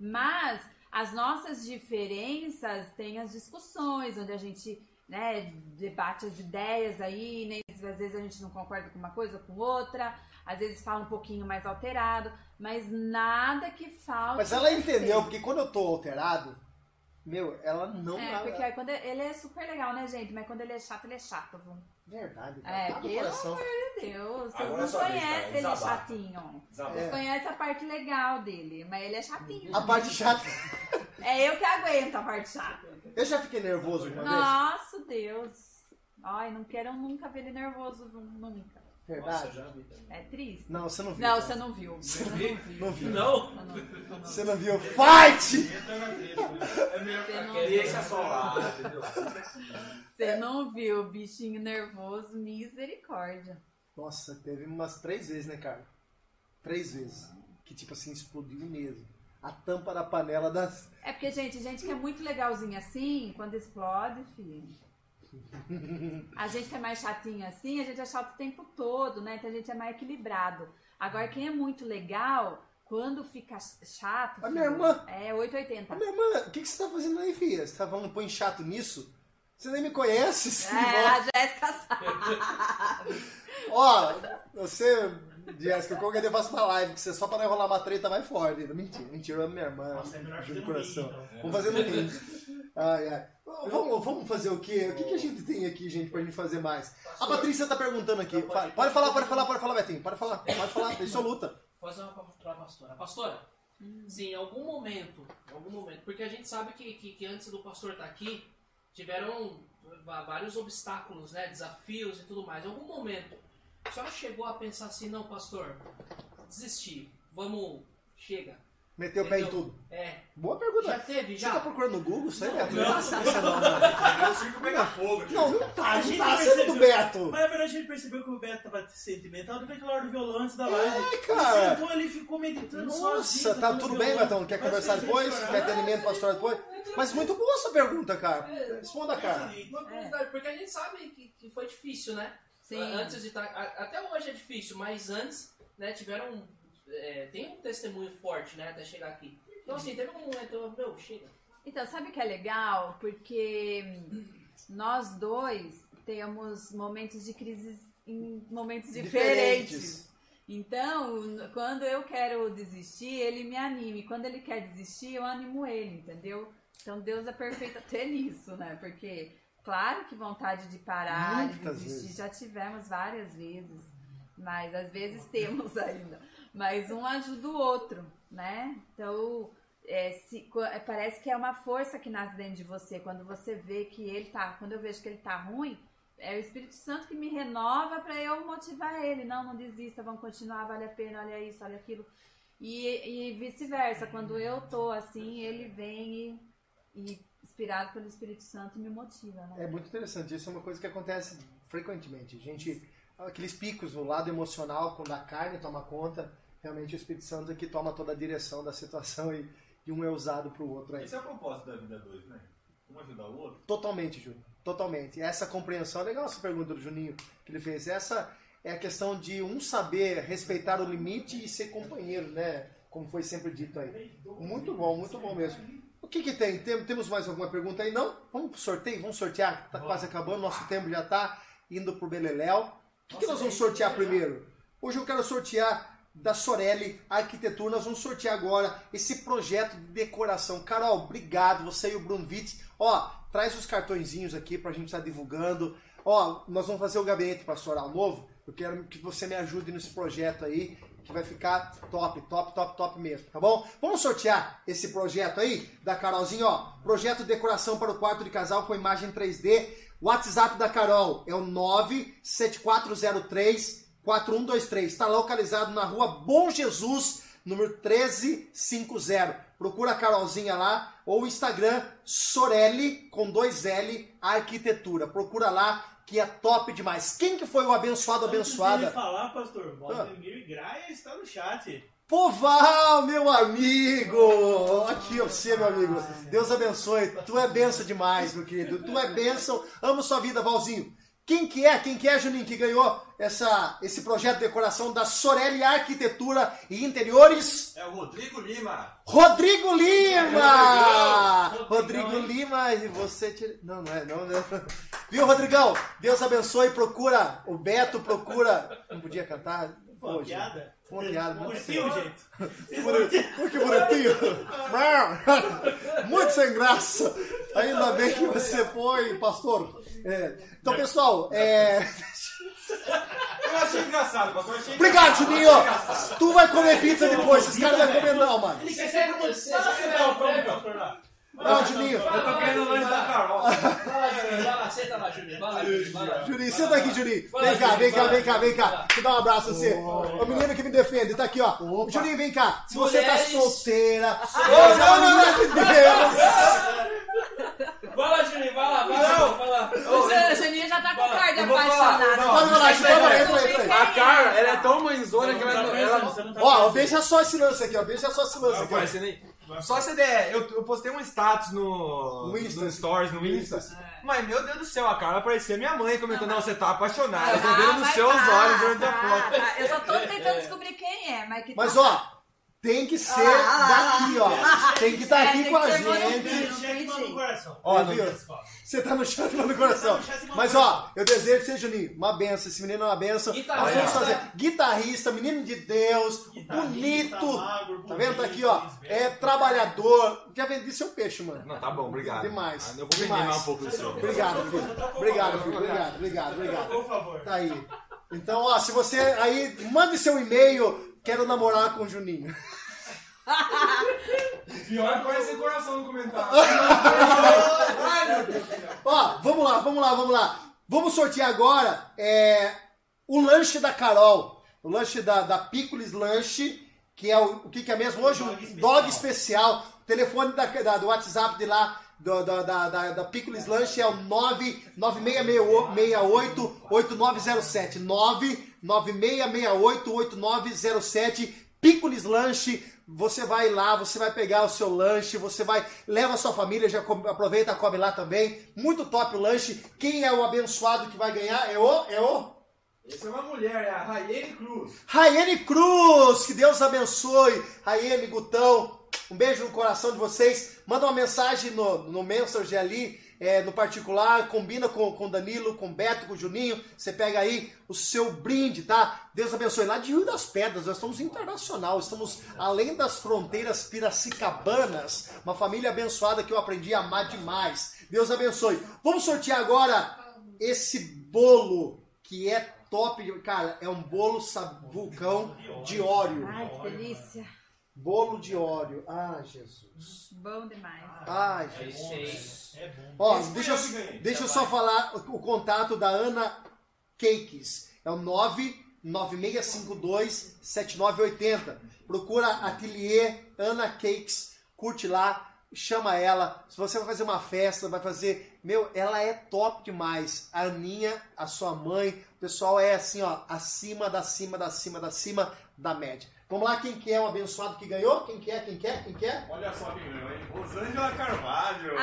Mas as nossas diferenças têm as discussões, onde a gente né, debate as ideias aí, às vezes a gente não concorda com uma coisa ou com outra, às vezes fala um pouquinho mais alterado, mas nada que falte. Mas ela entendeu, porque quando eu tô alterado, meu, ela não... É, porque aí quando ele é super legal, né, gente? Mas quando ele é chato, ele é chato, viu? Verdade, cara. É, Tá pelo coração. Meu Deus, vocês Agora é não cara, conhecem ele desabafa. chatinho. Vocês É. conhecem a parte legal dele, mas ele é chatinho. A parte chata... É eu que aguento a parte chata. Eu já fiquei nervoso uma vez. Nossa, Deus. Ai, não quero nunca ver ele nervoso, nunca. Verdade. Nossa, já vi. É triste. Não, você não viu. Não, cara. você não viu. Você Não viu. Não? não viu. Você não viu. Fight! Né? É melhor Você ficar não- quieto. Deixa só lá, entendeu? Você não viu, bichinho nervoso, misericórdia. Nossa, teve umas três vezes, né, cara? Três vezes. Que tipo assim, explodiu mesmo. A tampa da panela das. É porque, gente, gente que é muito legalzinha assim, quando explode, filho. A gente que é mais chatinho assim, a gente é chato o tempo todo, né? Então a gente é mais equilibrado. Agora, quem é muito legal, quando fica chato. A minha filho, irmã. É 880. Ô, minha irmã, o que, que você tá fazendo aí, filha? Você tá falando põe chato nisso? Você nem me conhece? esse É, a Jéssica sabe. Ó, você, Jéssica, qualquer dia eu faço uma live que você só pra não enrolar uma treta fora. Ainda. Mentira, mentira, eu amo minha irmã. Nossa, é melhor fazer no coração. então. Vamos fazer no ringue. Ai, ai. Vamos, vamos fazer o quê? O que, que a gente tem aqui, gente, pra gente fazer mais? A Patrícia tá perguntando aqui. Fa- Pode falar, pode falar, pode falar, Betinho. Pode falar, pode falar. Tem sua luta. Vou fazer uma pra, pra pastora. Pastora, sim, em algum momento, em algum momento, porque a gente sabe que, que, que antes do pastor estar aqui, tiveram vários obstáculos, né, desafios e tudo mais. Em algum momento, a senhora chegou a pensar assim, não, pastor, desistir, vamos, chega. Meteu o pé em tudo. É, Boa pergunta. já teve, Você tá já. procurando no Google? Isso aí, Não, Beto? não. Não não, mano. O circo pega fogo. Não, não tá. A Não gente tá sendo do Beto. Mas na verdade a gente percebeu que o Beto tava sentimental depois daquela hora do violão antes da live. É, Ele cara. sentou ali e ficou meditando Nossa, sozinho. tá tudo bem. Betão? Quer conversar depois? Quer ter alimento pra história depois? Mas muito boa essa pergunta, cara. Responda, cara. Uma curiosidade, porque a gente sabe que, que foi difícil, né? Sim. Antes de estar. a- Até hoje é difícil, mas antes, né, tiveram. É, tem um testemunho forte, né, até chegar aqui. Então, assim, teve um momento, eu, meu, chega. Então, sabe o que é legal? Porque nós dois temos momentos de crises em momentos diferentes. Diferentes. Então, quando eu quero desistir, ele me anima. E quando ele quer desistir, eu animo ele, entendeu? Então, Deus é perfeito até nisso, né? Porque Claro que vontade de parar, Muitas de desistir, vezes. já tivemos várias vezes, mas às vezes temos ainda. Mas um ajuda o outro, né? Então, é, se- é, parece que é uma força que nasce dentro de você. Quando você vê que ele tá, quando eu vejo que ele tá ruim, é o Espírito Santo que me renova para eu motivar ele. Não, não desista, vamos continuar, vale a pena, olha isso, olha aquilo. E, e vice-versa, quando eu tô assim, ele vem e, e inspirado pelo Espírito Santo me motiva, né? É muito interessante. Isso é uma coisa que acontece frequentemente. A gente, aqueles picos no lado emocional, quando a carne toma conta, realmente o Espírito Santo é que toma toda a direção da situação e, e um é usado pro outro aí. Esse é o propósito da vida dois, né? Um ajudar o outro. Totalmente, Júnior. Totalmente. Essa compreensão, é legal essa pergunta do Juninho que ele fez. Essa é a questão de um saber respeitar o limite e ser companheiro, né? Como foi sempre dito aí. Muito bom, muito bom mesmo. O que que tem? Tem- Temos mais alguma pergunta aí? Não? Vamos pro sorteio? Vamos sortear? Tá quase acabando, nosso tempo já tá indo pro Beleléu. O que, que nós vamos sortear primeiro? Hoje eu quero sortear da Sorelli Arquitetura. Nós vamos sortear agora esse projeto de decoração. Carol, obrigado. Você e o Bruno Witz. Ó, traz os cartõezinhos aqui pra gente estar divulgando. Ó, nós vamos fazer o gabinete pastoral novo. Eu quero que você me ajude nesse projeto aí, que vai ficar top, top, top, top mesmo, tá bom? Vamos sortear esse projeto aí da Carolzinha, ó. Projeto de decoração para o quarto de casal com imagem 3D. WhatsApp da Carol é o 97403 4123. Está localizado na rua Bom Jesus, número 1350. Procura a Carolzinha lá ou o Instagram Sorelli com dois L Arquitetura. Procura lá que é top demais. Quem que foi o abençoado Antes abençoada? dele falar, pastor, Valdemir Graia está no chat. Poval, meu amigo! Aqui você, meu amigo. Deus abençoe. Tu é benção demais, meu querido. Tu é benção. Amo sua vida, Valzinho. Quem que é? Quem que é, Juninho, que ganhou essa, esse projeto de decoração da Sorelli Arquitetura e Interiores? É o Rodrigo Lima. Rodrigo Lima! Rodrigão, Rodrigo? Lima, e você. Não, não é, não, né? Viu, Rodrigão? Deus abençoe, procura o Beto, procura... Não podia cantar? Foi uma piada? Foi uma piada, muito feia. gente? Que bonitinho. Que bonitinho. Muito sem graça. Ainda bem que você foi, pastor. É. Então, pessoal, é... Eu achei engraçado, pastor. Achei obrigado. Juninho. Tu vai comer pizza depois. Esses caras não vão comer, não, mano. Você quer você Fala quer que dar o pão, pastor, lá. Não, Juninho. Eu tô querendo o lanche da Carol. Vai lá, Juninho, vai lá, senta lá, Juninho. Vai lá, Juninho, vai lá. Juninho, senta aqui, Juninho. Vem lá, cá, vem cá, vem cá, vem cá. lá. Te dar um abraço a você. O menino que me defende, tá aqui, ó. Juninho, vem cá. Se você tá solteira, hoje é a menina de Deus. Vai lá, Juninho, vai lá, vai lá, vai lá. O Juninho já tá com não, entra Eu entra aí, entra aí. sei A Carla, ela é tão mãezona que Você não ela não. você não Ó, veja só esse lance aqui, ó. Veja só esse lance aqui. Só essa ideia, eu, eu postei um status no, No Insta. Stories, no Insta. Insta. Mas, meu Deus do céu, a Carla parecia minha mãe comentando, não, você tá apaixonada. Eu tô Ah, vendo nos mas seus tá, olhos durante a tá, foto. tá. Eu só tô tentando descobrir quem é, mas que Mas tá- ó, tem que ser Ah, daqui, ó. Tem que estar É, aqui com a gente. No. Ó, viu? Você tá no chat mano, no coração. Mas ó, eu desejo que seja Juninho, uma benção. Esse menino é uma benção. Nós vamos Guitarrista. fazer guitarrista, menino de Deus, bonito. magro, Tá vendo? Tá aqui, ó. É trabalhador. Já vendi seu peixe, mano. Não, tá bom, obrigado. Demais, Ah, Eu vou vender demais. mais um pouco do seu. Obrigado, filho. Obrigado, filho. Obrigado, obrigado, obrigado. Por favor. Tá aí. Então, ó, se você aí, mande seu e-mail. Quero namorar com o Juninho. Pior põe esse coração no comentário. Ó, vamos lá, vamos lá, vamos lá. Vamos sortear agora é, o lanche da Carol. O lanche da, da Pickles Lanche, que é o, o que, que é mesmo hoje? Um dog especial. O telefone da, da- do WhatsApp de lá, do, da, da, da, da Pickles Lanche é o 99668-8907. 99668-8907. Pickles Lanche. Você vai lá, você vai pegar o seu lanche, você vai, leva a sua família, já come- aproveita, come lá também. Muito top o lanche. Quem é o abençoado que vai ganhar? É o, é o Essa é uma mulher, é a Raiane Cruz. Raiane Cruz, que Deus abençoe. Raiane, Gutão, Um beijo no coração de vocês. Manda uma mensagem no, no Messenger ali, é, no particular. Combina com, o Danilo, com o Beto, com o Juninho. Você pega aí o seu brinde, tá? Deus abençoe. Lá de Rio das Pedras, nós estamos internacional. Estamos além das fronteiras piracicabanas. Uma família abençoada que eu aprendi a amar demais. Deus abençoe. Vamos sortear agora esse bolo que é top. Cara, é um bolo vulcão de óleo. Ai, que delícia. Bolo de óleo. Ah, Jesus. Bom demais. Ai, É Jesus. aí. É bom. Ó, deixa, eu deixa eu só falar o, o contato da Ana Cakes. É o 996527980. Procura Ateliê Ana Cakes. Curte lá, chama ela. Se você vai fazer uma festa, vai fazer. Meu, ela é top demais. A Aninha, a sua mãe, o pessoal é assim, ó, acima da cima da cima da cima da média. Vamos lá, quem que é o abençoado que ganhou? Quem que é? Quem quer? Quem quer? Olha só quem ganhou, hein? Rosângela Carvalho.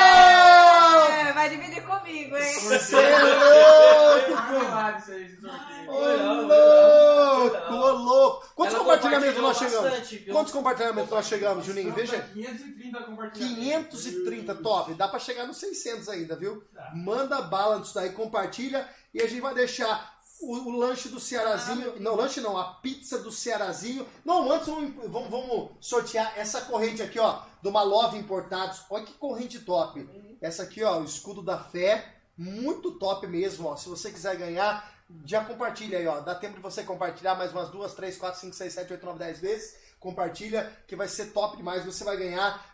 Ah, vai dividir comigo, hein? Você é louco, Ah, isso aí, esse sorteio. Ô, louco, ô, louco. Quantos Ela compartilhamentos nós chegamos? bastante? Quantos compartilhamentos nós chegamos, Juninho? Veja. a 530 compartilhamentos. 530, top. Dá pra chegar nos 600 ainda, viu? Manda bala nisso daí, compartilha e a gente vai deixar o, o lanche do Cearazinho. Não, lanche não, a pizza do Cearazinho. Não, antes vamos, vamos, vamos sortear essa corrente aqui, ó, do Malove Importados. Olha que corrente top. Essa aqui, ó, o escudo da fé. Muito top mesmo, ó. Se você quiser ganhar, já compartilha aí, ó. Dá tempo de você compartilhar mais umas duas, três, quatro, cinco, seis, sete, oito, nove, dez vezes. Compartilha, que vai ser top demais. Você vai ganhar.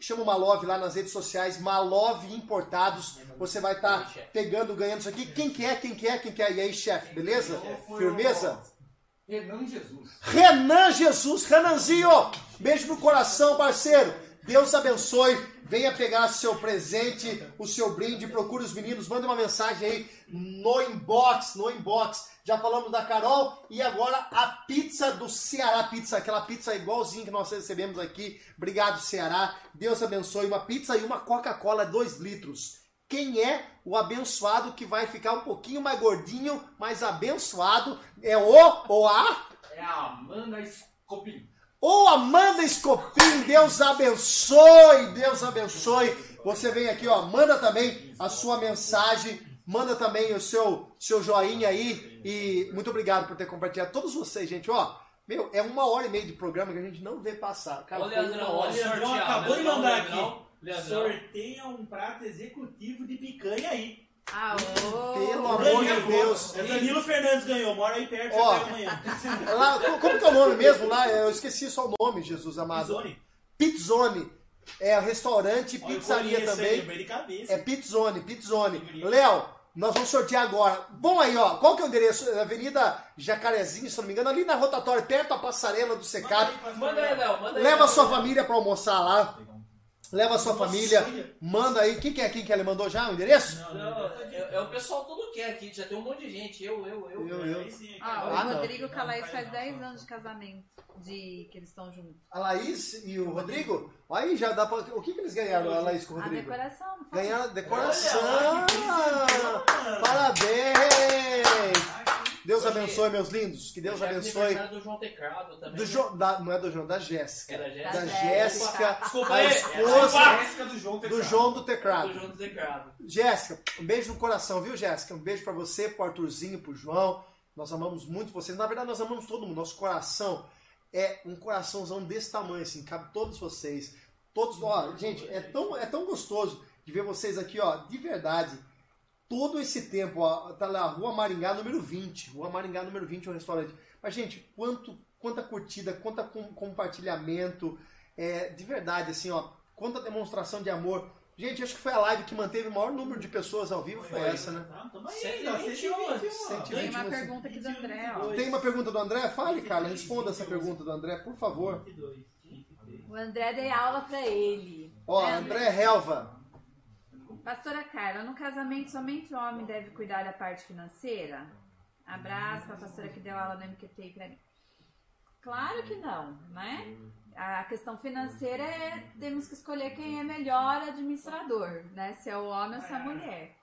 Chama o Malove lá nas redes sociais, Malove Importados. Você vai estar pegando, ganhando isso aqui. Quem que é, quem que é, quem que é? E aí, chefe, beleza? Firmeza? Renan Jesus. Renan Jesus, Renanzinho, beijo no coração, parceiro. Deus abençoe. Venha pegar seu presente, o seu brinde, procure os meninos, manda uma mensagem aí no inbox, no inbox. Já falamos da Carol e agora a pizza do Ceará Pizza, aquela pizza igualzinha que nós recebemos aqui. Obrigado, Ceará. Deus abençoe. Uma pizza e uma Coca-Cola 2 litros. Quem é o abençoado que vai ficar um pouquinho mais gordinho, mais abençoado? É o ou a É a Amanda Scopin. Ô Amanda Escopim, Deus abençoe, Deus abençoe. Você vem aqui, ó, manda também a sua mensagem, manda também o seu, seu joinha aí. E muito obrigado por ter compartilhado. Todos vocês, gente, ó. Meu, é uma hora e meia de programa que a gente não vê passar. Cara, foi Leandrão, uma hora. olha, Leandrão acabou de Leandrão, mandar aqui. Leandrão. Sorteia um prato executivo de picanha aí. Pelo amor de Deus. É Danilo Fernandes ganhou, mora aí perto, Ó. pega amanhã. Lá, como que é o nome mesmo lá? Eu esqueci só o nome, Jesus amado. Zone. Pizzone. É restaurante, Olha, eu pizzaria também. aí. É Pizzone, Pizzone. Léo, nós vamos sortear agora. Bom aí, ó. Qual que é o endereço? Avenida Jacarezinho, se não me engano, ali na rotatória, perto da passarela do Secap. Manda aí, Léo. Manda aí, Leva a Léo. sua família pra almoçar lá. Leva a sua família. Manda aí. Quem que é? Quem que é? Ele mandou já o endereço? Não, é, é o pessoal todo quer aqui, já tem um monte de gente. Eu, eu, eu. Eu, eu. Ah, o Ah, não. Rodrigo Calais faz 10 anos de casamento, de que eles estão juntos. A Laís e o Rodrigo? Aí já dá pra. O que, que eles ganharam, a Laís com o A Rodrigo? decoração, não faz? Ganharam decoração! Olha que. Parabéns! Deus abençoe, meus lindos. Que Deus é abençoe. aniversário do João Tecrado também. Do né? Jo- da- não é do João, da Jéssica. Era Da Jéssica. Da Jéssica. Jéssica, Desculpa a aí. esposa Jéssica do João do Teclado. João do Do Tecrado. João Tecrado. Jéssica, um beijo no coração, viu, Jéssica? Um beijo pra você, pro Arthurzinho, pro João. Nós amamos muito vocês. Na verdade, nós amamos todo mundo. Nosso coração é um coraçãozão desse tamanho, assim, cabe todos vocês. Todos, ó, gente, é tão, é tão gostoso de ver vocês aqui, ó, de verdade. Todo esse tempo, ó, tá lá, Rua Maringá, número 20. Rua Maringá, número 20, é um restaurante. Mas, gente, quanto, quanta curtida, quanta com- compartilhamento, é, de verdade, assim, ó, quanta demonstração de amor. Gente, acho que foi a live que manteve o maior número de pessoas ao vivo, foi essa, né? Não, tamo aí, 121, ó, 121. 121. Tem uma você- pergunta aqui do André, ó. Tem uma pergunta do André? Fale, cara, responda essa pergunta do André, por favor. 22, 23. O André dei aula pra ele. Ó, André Helva. Pastora Carla, no casamento somente o homem deve cuidar da parte financeira? Abraço pra pastora que deu aula no MQT pra mim. Claro que não, né? A questão financeira é temos que escolher quem é melhor administrador, né? Se é o homem ou se é a mulher.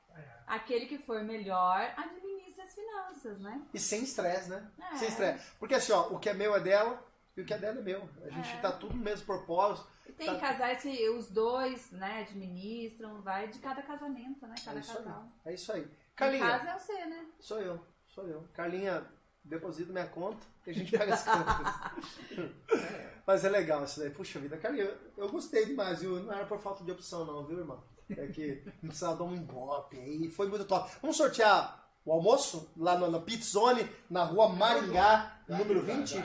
Aquele que for melhor administra as finanças, né? E sem estresse, né? É. Sem estresse. Porque assim, ó, o que é meu é dela, E o que é dela é meu. A gente É. tá tudo no mesmo propósito. Tem Tá. casais que os dois, né, administram, vai de cada casamento, né? Cada É isso aí. casal. É isso aí. Carlinha, caso é você, né? sou eu. Sou eu. Carlinha, deposita minha conta e a gente paga as contas. Mas é legal isso daí. Puxa vida, Carlinha, eu, eu gostei demais, viu? Não era por falta de opção, não, viu, irmão? É que não precisava dar um embope aí. Foi muito top. Vamos sortear o almoço lá no, na Pizzone, na rua Maringá, número 20?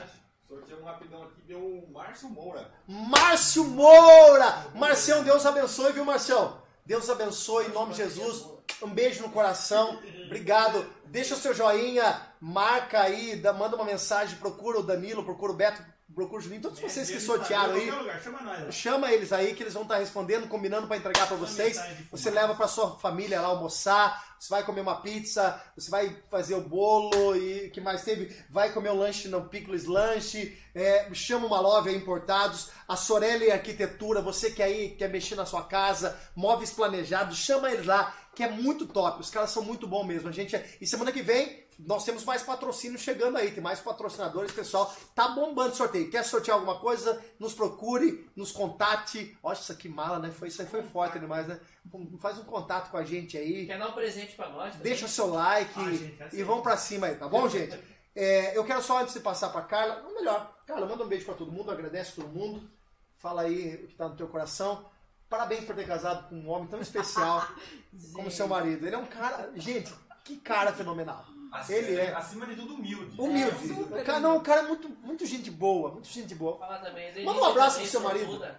Sorteio um rapidão aqui, deu o Márcio Moura. Márcio Moura! Marcião, Deus abençoe, viu, Marcião? Deus abençoe, em nome de Jesus. Um beijo no coração. Obrigado. Deixa o seu joinha, marca aí, manda uma mensagem, procura o Danilo, procura o Beto, procura o Julinho, todos vocês que sortearam aí. lugar, Chama nós. Chama eles aí que eles vão estar respondendo, combinando para entregar para vocês. Você leva para sua família lá almoçar, você vai comer uma pizza, você vai fazer o bolo e que mais teve? Vai comer um lanche no Pickles Lanche, é, chama uma Love aí importados, a Sorelli Arquitetura, você que aí quer mexer na sua casa, móveis planejados, chama eles lá, que é muito top. Os caras são muito bons mesmo. A gente é- e semana que vem nós temos mais patrocínio chegando aí, tem mais patrocinadores, pessoal. Tá bombando o sorteio. Quer sortear alguma coisa? Nos procure, nos contate. Isso aqui mala, né? Foi, isso aí foi forte demais, né? Faz um contato com a gente aí. Quer dar um presente pra nós? também? Deixa seu like Ah, gente, é e assim. vamos pra cima aí, tá bom, gente? É, eu quero só antes de passar pra Carla, ou melhor, Carla, manda um beijo pra todo mundo, agradece todo mundo, fala aí o que tá no teu coração. Parabéns por ter casado com um homem tão especial como seu marido. Ele é um cara, gente, que cara fenomenal. Acima, Ele é. Acima de tudo humilde. Humilde. super o cara, não, o cara é muito, muito gente boa, muito gente boa. Também. Denise Manda um abraço pro seu marido. Né?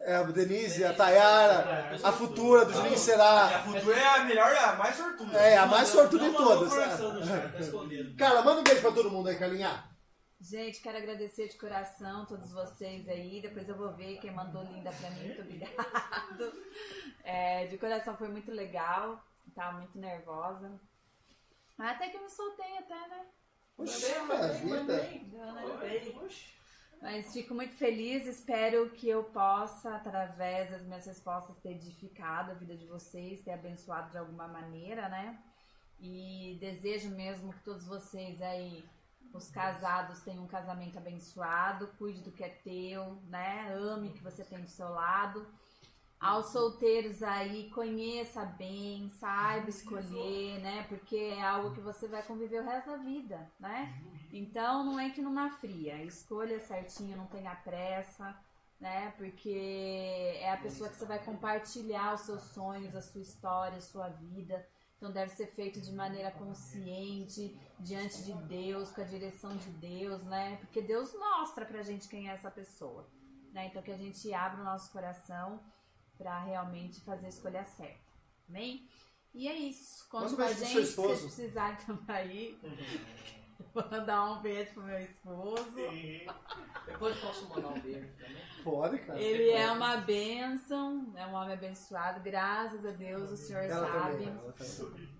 É, a Denise, a Tayara, a futura do Juninho E será. a futura é a melhor, a mais sortuda. É, a mais sortuda de todas. chat, tá. Cara, manda um beijo pra todo mundo aí, Carlinha. Gente, quero agradecer de coração todos vocês aí. Depois eu vou ver quem mandou linda pra mim. Muito obrigado. É, de coração foi muito legal. Tava muito nervosa. Até que eu me soltei até, né? Puxa vida. Né? Mas fico muito feliz, espero que eu possa, através das minhas respostas, ter edificado a vida de vocês, ter abençoado de alguma maneira, né? E desejo mesmo que todos vocês aí, os casados, tenham um casamento abençoado, cuide do que é teu, né? Ame o que você tem do seu lado. Aos solteiros aí, conheça bem, saiba escolher, né? Porque é algo que você vai conviver o resto da vida, né? Então não entre numa fria, escolha certinho, não tenha pressa, né? Porque é a pessoa que você vai compartilhar os seus sonhos, a sua história, a sua vida. Então deve ser feito de maneira consciente, diante de Deus, com a direção de Deus, né? Porque Deus mostra pra gente quem é essa pessoa, né? Então que a gente abra o nosso coração pra realmente fazer a escolha certa. Amém? E é isso. Um com a gente se vocês precisarem também aí. Vou mandar um beijo pro meu esposo. Depois posso mandar um beijo também. Pode, cara. Ele é uma bênção, é um homem abençoado, graças a Deus, o senhor Ela sabe. também.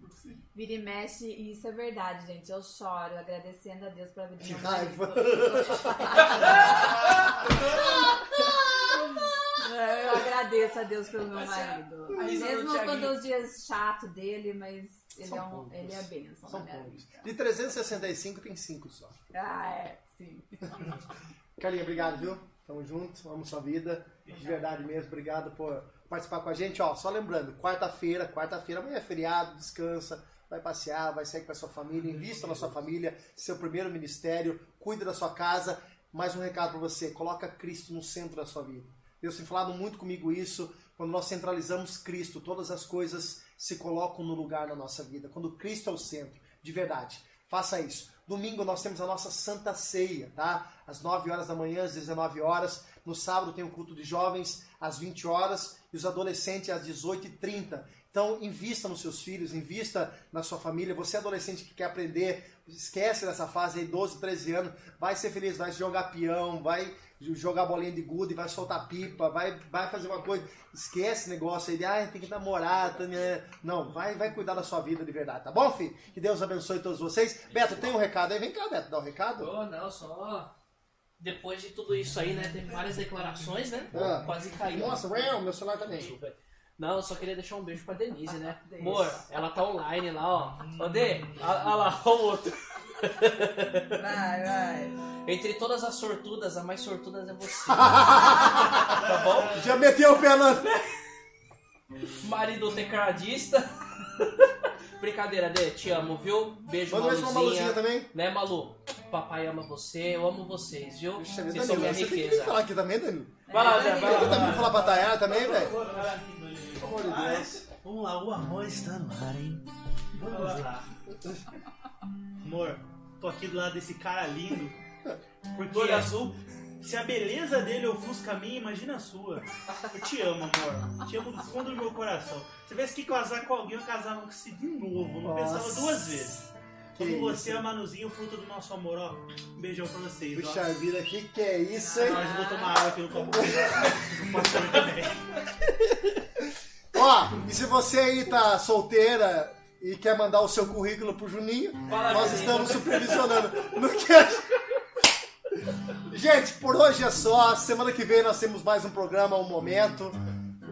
Vira e mexe, e isso é verdade, gente. Eu choro agradecendo a Deus pela vida marido. raiva. É, Eu agradeço a Deus pelo meu marido. a risada do Mesmo quando os dias chato dele, mas ele São é, um, poucos. ele é bênção São na minha poucos. vida. De 365 tem 5 só. Ah, é, sim. Carlinha, obrigado, viu? Tamo junto, amo sua vida. De verdade mesmo, obrigado por participar com a gente. Ó, só lembrando, quarta-feira, quarta-feira, amanhã é feriado, descansa, vai passear, vai sair com a sua família, invista na sua família, seu primeiro ministério, cuida da sua casa. Mais um recado para você, coloca Cristo no centro da sua vida. Deus tem falado muito comigo isso, quando nós centralizamos Cristo, todas as coisas se colocam no lugar na nossa vida. Quando Cristo é o centro, de verdade. Faça isso. Domingo nós temos a nossa Santa Ceia, tá? Às 9 horas da manhã, às 19 horas. No sábado tem o culto de jovens às 20 horas e os adolescentes às 18h30. Então, invista nos seus filhos, invista na sua família. Você, adolescente que quer aprender, esquece dessa fase aí, 12, 13 anos, vai ser feliz, vai jogar peão, vai jogar bolinha de gude, vai soltar pipa, vai, vai fazer uma coisa. Esquece esse negócio aí de, ah, tem que namorar. tá, né? Não, vai, vai cuidar da sua vida de verdade, tá bom, filho? Que Deus abençoe todos vocês. Beto, tem um recado aí? Vem cá, Beto, dá um recado? Oh, não, só. Depois de tudo isso aí, né? Teve várias declarações, né? Ah. Quase caiu. Nossa, real, meu celular também. Desculpa. Não, eu só queria deixar um beijo pra Denise, né? Amor, ela tá online lá, ó. Ô, Dê, olha lá, ó o outro. Vai, vai. Entre todas as sortudas, a mais sortuda é você. tá bom? Já meteu o pé na. Marido tecladista. Brincadeira, Dê, te amo, viu? Beijo, Manda um beijo pra Maluzinha Maluzinha. também. Né, Malu? Papai ama você, eu amo vocês, viu? Puxa Vocês vida, são minha você tem que riqueza. falar aqui também, Danilo. Vai lá, vai lá. Também falar pra Tayara também, velho? Pelo amor de Deus. Vamos lá, o amor está no ar, hein? Vamos lá. Amor, tô aqui do lado desse cara lindo. Porque Olho azul. se a beleza dele ofusca a minha, imagina a sua. Eu te amo, amor. Te amo do fundo do meu coração. Se tivesse que casar com alguém, eu casava com você de novo. Não Nossa. pensava duas vezes. Que Como você, isso. a Manuzinho, fruto do nosso amor, ó. Um beijão pra vocês, ó. Puxa vida, que que é isso, hein? Nós vou tomar água aqui no copo. Ó, e se você aí tá solteira e quer mandar o seu currículo pro Juninho, Fala, nós Juninho. estamos supervisionando. No que... Gente, por hoje é só. Semana que vem nós temos mais um programa, um momento.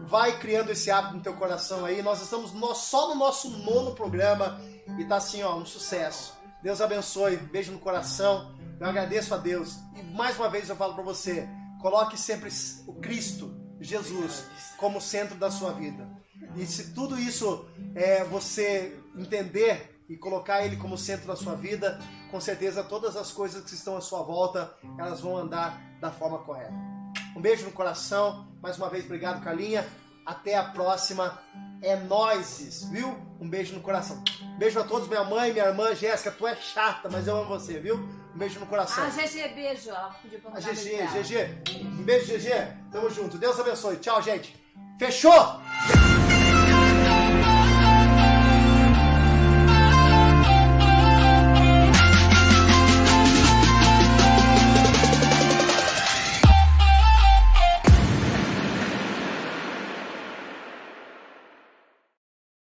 Vai criando esse hábito no teu coração aí. Nós estamos só no nosso nono programa e tá assim, ó, um sucesso. Deus abençoe, beijo no coração. Eu agradeço a Deus. E mais uma vez eu falo pra você, coloque sempre o Cristo, Jesus, como centro da sua vida. E se tudo isso é você entender e colocar ele como centro da sua vida, com certeza todas as coisas que estão à sua volta, elas vão andar da forma correta. Um beijo no coração. Mais uma vez, obrigado, Carlinha. Até a próxima. É nóis, viu? Um beijo no coração. Beijo a todos, minha mãe, minha irmã, Jéssica. Tu é chata, mas eu amo você, viu? Um beijo no coração. Ah, GG, beijo. Ela pediu pra A GG. GG. Um beijo, GG. Tamo junto. Deus abençoe. Tchau, gente. Fechou?